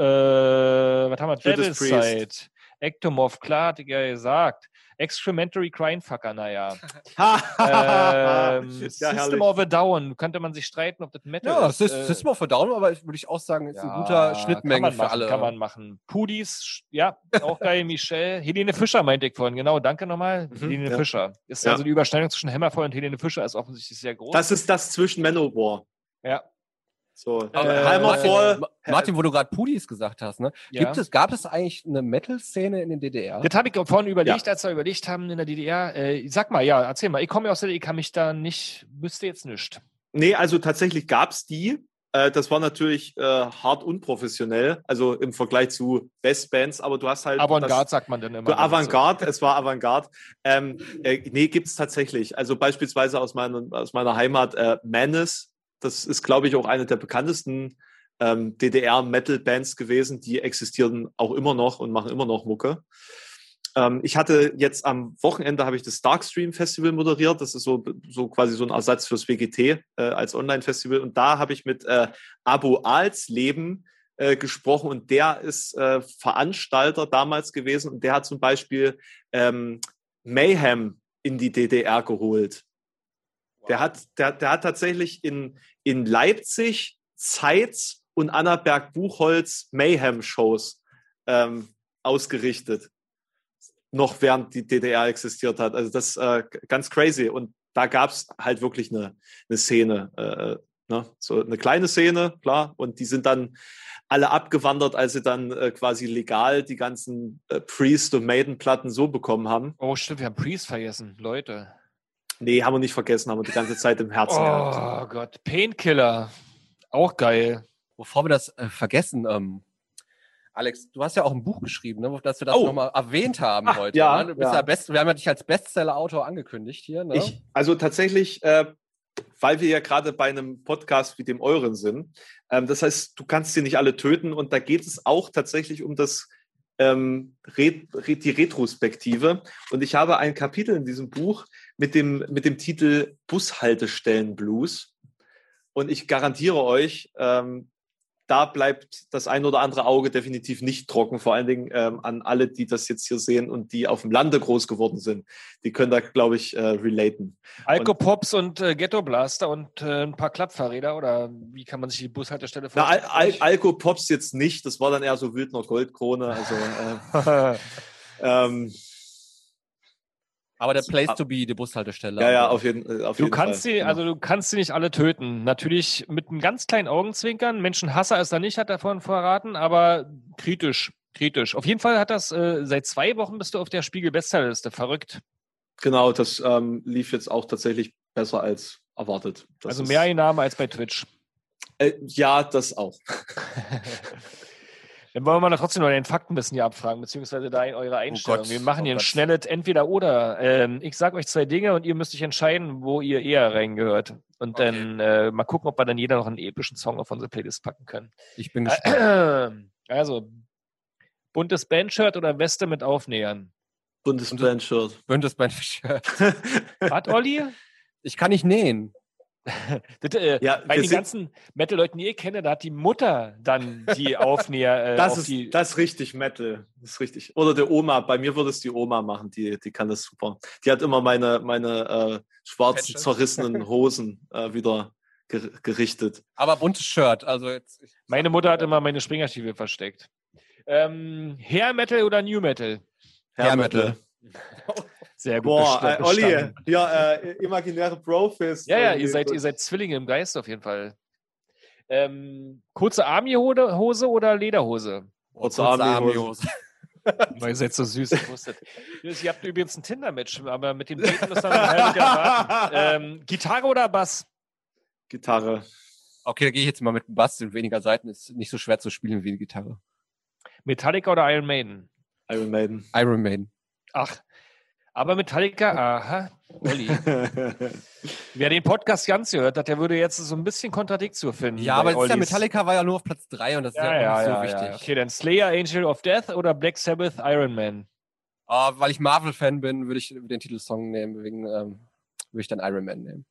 was haben wir? Judas Priest. Ectomorph, klar, hat ich ja gesagt. Excrementary Crinefucker, naja. ähm, ja, System herrlich. of a Down, könnte man sich streiten, ob das Metal Ja, ist. ist äh, System of a Down, aber würde ich auch sagen, ist eine gute Schnittmenge kann man für machen, alle. Kann man machen. Pudis, ja, auch geil, Michelle. Helene Fischer meinte ich vorhin, genau, danke nochmal. Mhm, Helene ja. Fischer. Ist Ja. also die Überschneidung zwischen Hammerfall und Helene Fischer ist offensichtlich sehr groß. Das ist das zwischen Manowar. ja. So, Aber Äh. Martin, Ma- Martin, wo du gerade Pudis gesagt hast, ne? Ja. Gibt es, gab es eigentlich eine Metal-Szene in den DDR? Das habe ich vorhin überlegt, als wir überlegt haben in der DDR. Äh, sag mal, ja, erzähl mal. Ich komme ja aus der DDR, ich kann mich da nicht, wüsste jetzt nicht. Nee, also tatsächlich gab's die. Äh, das war natürlich äh, hart unprofessionell, also im Vergleich zu Bestbands, aber du hast halt. Avantgarde das- sagt man dann immer. Du, Avantgarde, es war Avantgarde. Ähm, äh, nee, gibt's tatsächlich. Also beispielsweise aus, meiner aus meiner Heimat äh, Menace. Das ist, glaube ich, auch eine der bekanntesten ähm, DDR-Metal-Bands gewesen. Die existieren auch immer noch und machen immer noch Mucke. Ähm, ich hatte jetzt am Wochenende habe ich das Darkstream Festival moderiert. Das ist so, so quasi so ein Ersatz fürs WGT äh, als Online-Festival. Und da habe ich mit äh, Abu Alsleben äh, gesprochen und der ist äh, Veranstalter damals gewesen und der hat zum Beispiel ähm, Mayhem in die DDR geholt. Der hat, der, der hat tatsächlich in, in Leipzig, Zeitz und Annaberg Buchholz Mayhem-Shows ähm, ausgerichtet. Noch während die DDR existiert hat. Also das äh, ganz crazy. Und da gab's halt wirklich eine, eine Szene. Äh, ne? So eine kleine Szene, klar. Und die sind dann alle abgewandert, als sie dann äh, quasi legal die ganzen äh, Priest- und Maiden-Platten so bekommen haben. Oh, stimmt, wir haben Priest vergessen, Leute. Nee, haben wir nicht vergessen, haben wir die ganze Zeit im Herzen gehabt. Oh Gott, Painkiller. Auch geil. Bevor wir das äh, vergessen, ähm, Alex, du hast ja auch ein Buch geschrieben, ne, dass wir das Oh. nochmal erwähnt haben Ach, heute. ja, ne? Du bist ja. ja. Best, wir haben ja dich als Bestseller-Autor angekündigt hier. Ne? Ich, also tatsächlich, äh, weil wir ja gerade bei einem Podcast wie dem euren sind, ähm, das heißt, du kannst sie nicht alle töten und da geht es auch tatsächlich um das ähm, Re Re die Retrospektive. Und ich habe ein Kapitel in diesem Buch mit dem, mit dem Titel Bushaltestellen Blues. Und ich garantiere euch, ähm, da bleibt das ein oder andere Auge definitiv nicht trocken, vor allen Dingen ähm, an alle, die das jetzt hier sehen und die auf dem Lande groß geworden sind. Die können da, glaube ich, äh, relaten. Alkopops und äh, Ghetto Blaster und äh, ein paar Klappfahrräder oder wie kann man sich die Bushaltestelle Na, Al vorstellen? Al Alko Pops jetzt nicht, das war dann eher so Wildner Goldkrone. Also, äh, ähm, Aber der Place to be, die Bushaltestelle. ja, ja, auf jeden, äh, auf Du jeden kannst Fall. sie, also du kannst sie nicht alle töten. Natürlich mit einem ganz kleinen Augenzwinkern. Menschenhasser ist er nicht, hat er vorhin verraten, aber kritisch, kritisch. Auf jeden Fall hat das, äh, seit zwei Wochen bist du auf der Spiegel-Bestsellerliste. Verrückt. Genau, das ähm, lief jetzt auch tatsächlich besser als erwartet. Das also mehr Einnahme als bei Twitch. Äh, ja, das auch. Dann wollen wir mal trotzdem noch den Fakten ein bisschen hier abfragen, beziehungsweise da in eure Einstellung. Gott, wir machen oh hier ein Gott. schnelles Entweder-Oder. Ähm, ich sage euch zwei Dinge und ihr müsst euch entscheiden, wo ihr eher reingehört. Und Okay. dann äh, mal gucken, ob wir dann jeder noch einen epischen Song auf unsere Playlist packen können. Ich bin gespannt. Also, buntes Bandshirt oder Weste mit Aufnähern? Bundesband-Shirt. Bündnisband-Shirt. Hat Olli? Ich kann nicht nähen. Das, äh, Ja, bei den ganzen Metal-Leuten, die ich kenne, da hat die Mutter dann die Aufnäher äh, Das auf ist, die. das ist richtig Metal. Das ist richtig. Oder der Oma. Bei mir würde es die Oma machen. Die, die kann das super. Die hat immer meine, meine äh, schwarzen, zerrissenen Hosen äh, wieder ger gerichtet. Aber buntes Shirt. Also jetzt. Meine Mutter hat immer meine Springerstiefel versteckt. Ähm, Hair Metal oder New Metal? Hair Metal. Sehr gut. Boah, äh, Olli, ja, äh, imaginäre Brofist. Ja, ja, ihr seid, ihr seid Zwillinge im Geist auf jeden Fall. Ähm, kurze Army-Hose Hose oder Lederhose? Kurze kurze Army-Hose. Ihr seid so süß, ich wusste. Ihr habt übrigens ein Tinder-Match, aber mit dem Daten müssen wir halbes Jahr warten. Ähm, Gitarre oder Bass? Gitarre. Okay, da gehe ich jetzt mal mit dem Bass. Sind weniger Seiten. Ist nicht so schwer zu spielen wie die Gitarre. Metallica oder Iron Maiden? Iron Maiden. Iron Maiden. Ach, aber Metallica, aha, Olli. Wer den Podcast ganz gehört hat, der würde jetzt so ein bisschen Kontradiktio finden. Ja, aber ist ja. Metallica war ja nur auf Platz 3 und das ist Ja, ja, ja, auch nicht so ja, wichtig. ja. Okay, dann Slayer, Angel of Death oder Black Sabbath, Iron Man? Ah, weil ich Marvel-Fan bin, würde ich den Titelsong nehmen. Wegen, ähm, würde ich dann Iron Man nehmen.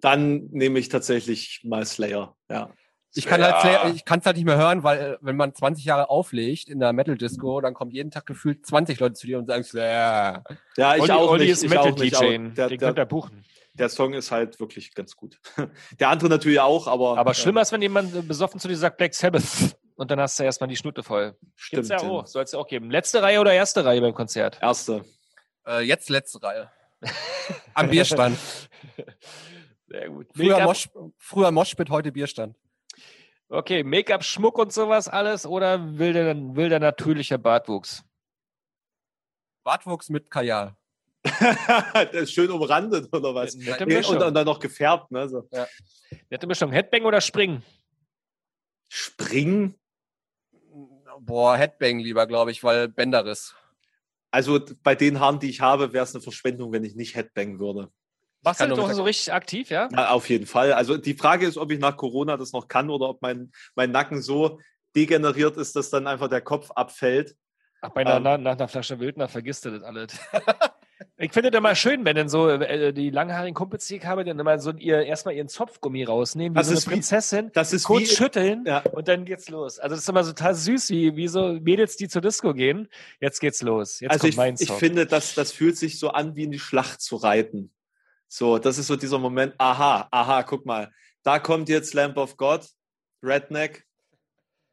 Dann nehme ich tatsächlich mal Slayer. Ja. Ich kann halt ich kann es halt nicht mehr hören, weil äh, wenn man 20 Jahre auflegt in der Metal Disco, dann kommen jeden Tag gefühlt 20 Leute zu dir und sagen Slayer. Ja, ich Olli, auch Olli nicht. ist ich auch Metal nicht, DJ, aber der, den könnt ihr buchen. der Song ist halt wirklich ganz gut. Der andere natürlich auch, aber. Aber schlimmer ist, wenn jemand äh, besoffen zu dir sagt Black Sabbath und dann hast du erstmal die Schnutte voll. Stimmt. Gibt's ja auch, soll es ja auch geben. Letzte Reihe oder erste Reihe beim Konzert? Erste. Äh, jetzt letzte Reihe. Am Bierstand. Sehr gut. Früher, Mosch, früher Moschpit, heute Bierstand. Okay, Make-up, Schmuck und sowas alles oder will der, will der natürlicher Bartwuchs? Bartwuchs mit Kajal. der ist schön umrandet, oder was? Nette Mischung. und, und dann noch gefärbt, ne? So. Nette Mischung. Headbang oder Springen? Springen. Boah, Headbang lieber, glaube ich, weil Bänderriss. Also bei den Haaren, die ich habe, wäre es eine Verschwendung, wenn ich nicht Headbang würde. Machst kann du doch so richtig aktiv, ja? Auf jeden Fall. Also die Frage ist, ob ich nach Corona das noch kann oder ob mein, mein Nacken so degeneriert ist, dass dann einfach der Kopf abfällt. Ach, bei einer, Ähm. nach, nach einer Flasche Wildner vergisst du das alles. ich finde das immer schön, wenn dann so äh, die langhaarigen Kumpels, die ich habe, dann immer so ihr, erstmal ihren Zopfgummi rausnehmen, wie Das so eine ist wie- Prinzessin, Das ist kurz wie, schütteln ja, und dann geht's los. Also das ist immer so total süß, wie, wie so Mädels, die zur Disco gehen. Jetzt geht's los. Jetzt also kommt ich, mein ich Song. finde, das, das fühlt sich so an, wie in die Schlacht zu reiten. So, das ist so dieser Moment, aha, aha, guck mal, da kommt jetzt Lamp of God, Redneck,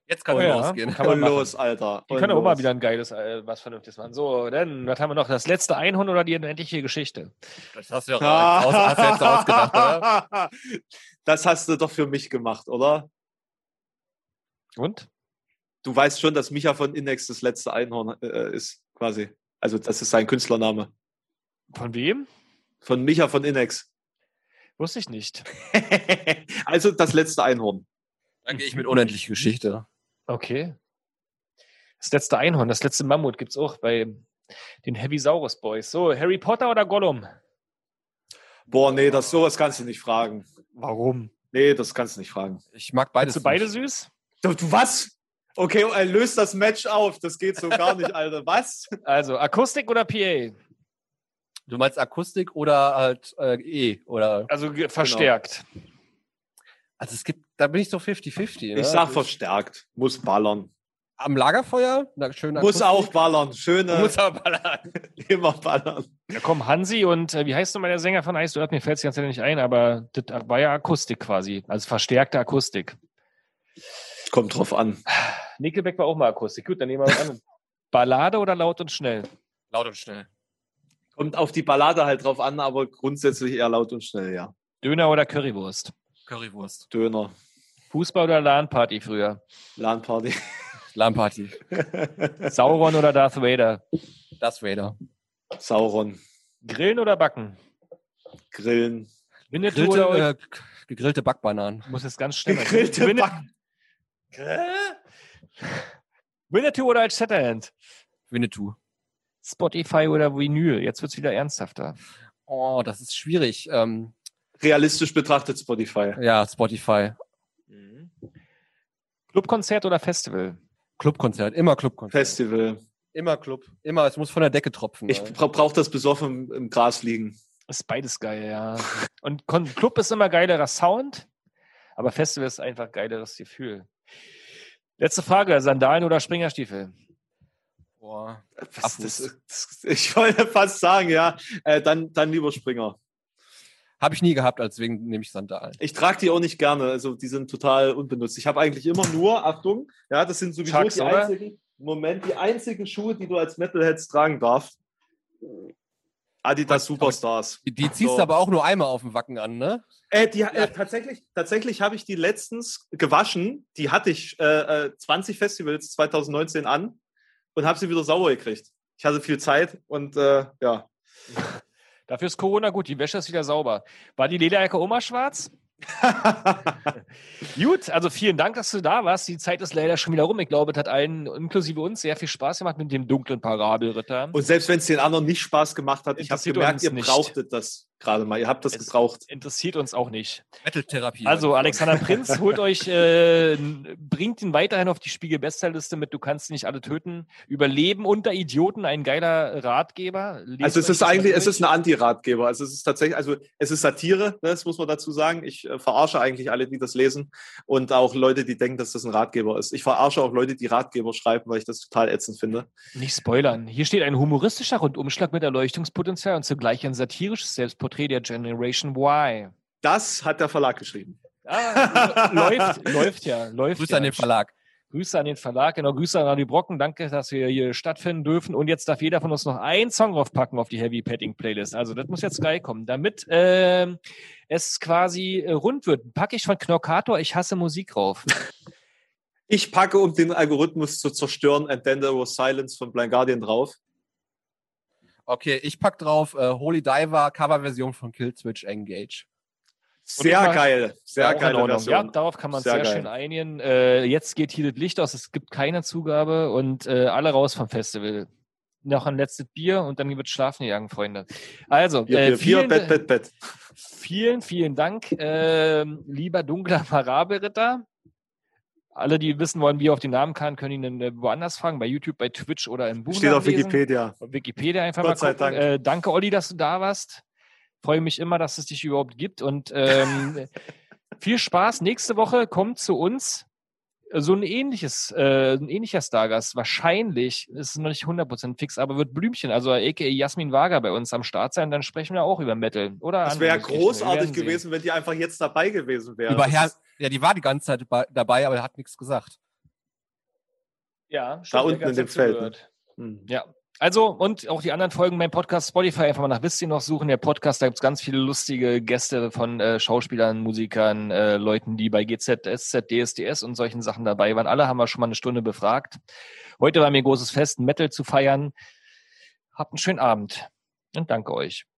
Jetzt kann Oh es ja. losgehen. Kann man los, Alter. Die und können auch mal wieder ein geiles, äh, was Vernünftiges machen. So, dann, was haben wir noch? Das letzte Einhorn oder die unendliche Geschichte? Das hast du ja aus, hast du jetzt ausgedacht, oder? Das hast du doch für mich gemacht, oder? Und? Du weißt schon, dass Micha von Index das letzte Einhorn äh, ist, quasi. Also das ist sein Künstlername. Von wem? Von Micha von Index. Wusste ich nicht. also das letzte Einhorn. Dann gehe ich mit unendliche Geschichte. Okay. Das letzte Einhorn, das letzte Mammut gibt's auch bei den Heavy Saurus Boys. So, Harry Potter oder Gollum? Boah, nee, das sowas kannst du nicht fragen. Warum? Nee, das kannst du nicht fragen. Ich mag beides. Bist du beide nicht. süß? Du, du was? Okay, er löst das Match auf. Das geht so gar nicht, Alter. Was? Also, Akustik oder PA? Du meinst Akustik oder halt äh, E? Oder Also ge- verstärkt. also es gibt, da bin ich so 50-50. Ne? Ich sag verstärkt. Muss ballern. am Lagerfeuer, na, schön Muss auch ballern. Schöne, Muss aber ballern. immer ballern. Ja, komm, Hansi und äh, wie heißt nochmal der Sänger von Ice Earth? Mir fällt es ganz ehrlich nicht ein, aber das war ja Akustik quasi. Also verstärkte Akustik. Kommt drauf an. Nickelback war auch mal Akustik. Gut, dann nehmen wir mal an. Ballade oder laut und schnell? Laut und schnell. Kommt auf die Ballade halt drauf an, aber grundsätzlich eher laut und schnell, ja. Döner oder Currywurst? Currywurst. Döner, Fußball oder LAN-Party früher? LAN-Party. Lamparty. Sauron oder Darth Vader? Das Vader. Sauron, Grillen oder Backen? Grillen. Winnetou oder Gegrillte, äh, gegrillte Backbananen. muss jetzt ganz schnell. Gegrillte Winne- Backen. Winnetou oder als Shatterhand? Winnetou. Spotify oder Vinyl? Jetzt wird's wieder ernsthafter. Oh, das ist schwierig. Ähm, Realistisch betrachtet Spotify. ja, Spotify. Clubkonzert oder Festival? Clubkonzert. Immer Clubkonzert. Festival. Immer Club. Immer. Es muss von der Decke tropfen. Ich bra brauche das besoffen im, im Gras liegen. Ist beides geil, ja. Und Kon Club ist immer geilerer Sound, aber Festival ist einfach geileres Gefühl. Letzte Frage: Sandalen oder Springerstiefel? Boah. Abfuß. das, das, ich wollte fast sagen, ja. Äh, dann, dann lieber Springer. Habe ich nie gehabt, deswegen nehme ich Sandalen. Ich trage die auch nicht gerne, also die sind total unbenutzt. Ich habe eigentlich immer nur, Achtung, ja, das sind sowieso Chucks, die oder? einzigen, Moment, die einzigen Schuhe, die du als Metalheads tragen darfst. Adidas Superstars. Die, die ziehst So. du aber auch nur einmal auf dem Wacken an, ne? Äh, die, äh, tatsächlich tatsächlich habe ich die letztens gewaschen. Die hatte ich äh, äh, 20 Festivals 2019 an und habe sie wieder sauber gekriegt. Ich hatte viel Zeit und äh, ja. Dafür ist Corona gut, die Wäsche ist wieder sauber. War die Lederjacke Oma schwarz? Gut, also vielen Dank, dass du da warst. Die Zeit ist leider schon wieder rum. Ich glaube, es hat allen, inklusive uns, sehr viel Spaß gemacht mit dem dunklen Parabelritter. Und selbst wenn es den anderen nicht Spaß gemacht hat, ich habe gemerkt, ihr nicht. brauchtet das gerade mal. Ihr habt das Es gebraucht. Interessiert uns auch nicht. Metal-Therapie. Also, Alexander Prinz, holt euch, äh, bringt ihn weiterhin auf die Spiegel-Bestsellerliste mit Du kannst nicht alle töten. Überleben unter Idioten, ein geiler Ratgeber. Lest Also es ist eigentlich, es ist ein Anti-Ratgeber. Also es ist tatsächlich, also es ist Satire, ne, das muss man dazu sagen. Ich äh, verarsche eigentlich alle, die das lesen und auch Leute, die denken, dass das ein Ratgeber ist. Ich verarsche auch Leute, die Ratgeber schreiben, weil ich das total ätzend finde. Nicht spoilern. Hier steht ein humoristischer Rundumschlag mit Erleuchtungspotenzial und zugleich ein satirisches Selbstporträt der Generation Y. Das hat der Verlag geschrieben. Ah, läuft, läuft ja, läuft Grüße ja. an den Verlag. Grüße an den Verlag, genau, Grüße an Radio Brocken. Danke, dass wir hier stattfinden dürfen. Und jetzt darf jeder von uns noch einen Song draufpacken auf die Heavy Petting Playlist. Also das muss jetzt geil kommen. Damit ähm, es quasi äh, rund wird, packe ich von Knockator Ich hasse Musik drauf. Ich packe, um den Algorithmus zu zerstören, And Then There Was Silence von Blind Guardian drauf. Okay, ich pack drauf äh, Holy Diver, Coverversion von Killswitch Engage. Sehr geil. Sehr. Version. Ja, darauf kann man Sehr sehr, geil. schön einigen. Äh, jetzt geht hier das Licht aus, es gibt keine Zugabe und äh, alle raus vom Festival. Noch ein letztes Bier und dann wird schlafen gegangen, Freunde. Also, Bier, äh, Bier, Bier, vielen, Bett, Bett, Bett. vielen, vielen Dank, ähm, lieber dunkler Parabelritter. Alle, die wissen wollen, wie er auf den Namen kann, können ihn äh, woanders fragen, bei YouTube, bei Twitch oder im Buch. Steht auf nachlesen. Wikipedia. Auf Wikipedia einfach Gott mal sei gucken. Dank. Äh, danke, Olli, dass du da warst. Freue mich immer, dass es dich überhaupt gibt. Und ähm, viel Spaß. Nächste Woche kommt zu uns so ein ähnliches, äh, ein ähnlicher Stargast. Wahrscheinlich ist es noch nicht 100% fix, aber wird Blümchen, also a.k.a. Jasmin Wager bei uns am Start sein. Dann sprechen wir auch über Metal. Oder Das wäre großartig sehen. gewesen, wenn die einfach jetzt dabei gewesen wäre. Über ist- ja, die war die ganze Zeit dabei, aber hat nichts gesagt. Ja, Da der unten in dem Feld, zugehört. Hm. Ja. Also, und auch die anderen Folgen beim Podcast Spotify einfach mal nach Wisst ihr noch suchen. Der Podcast, da gibt's ganz viele lustige Gäste von äh, Schauspielern, Musikern, äh, Leuten, die bei GZ, SZ, DSDS und solchen Sachen dabei waren. Alle haben wir schon mal eine Stunde befragt. Heute war mir ein großes Fest, Metal zu feiern. Habt einen schönen Abend und danke euch.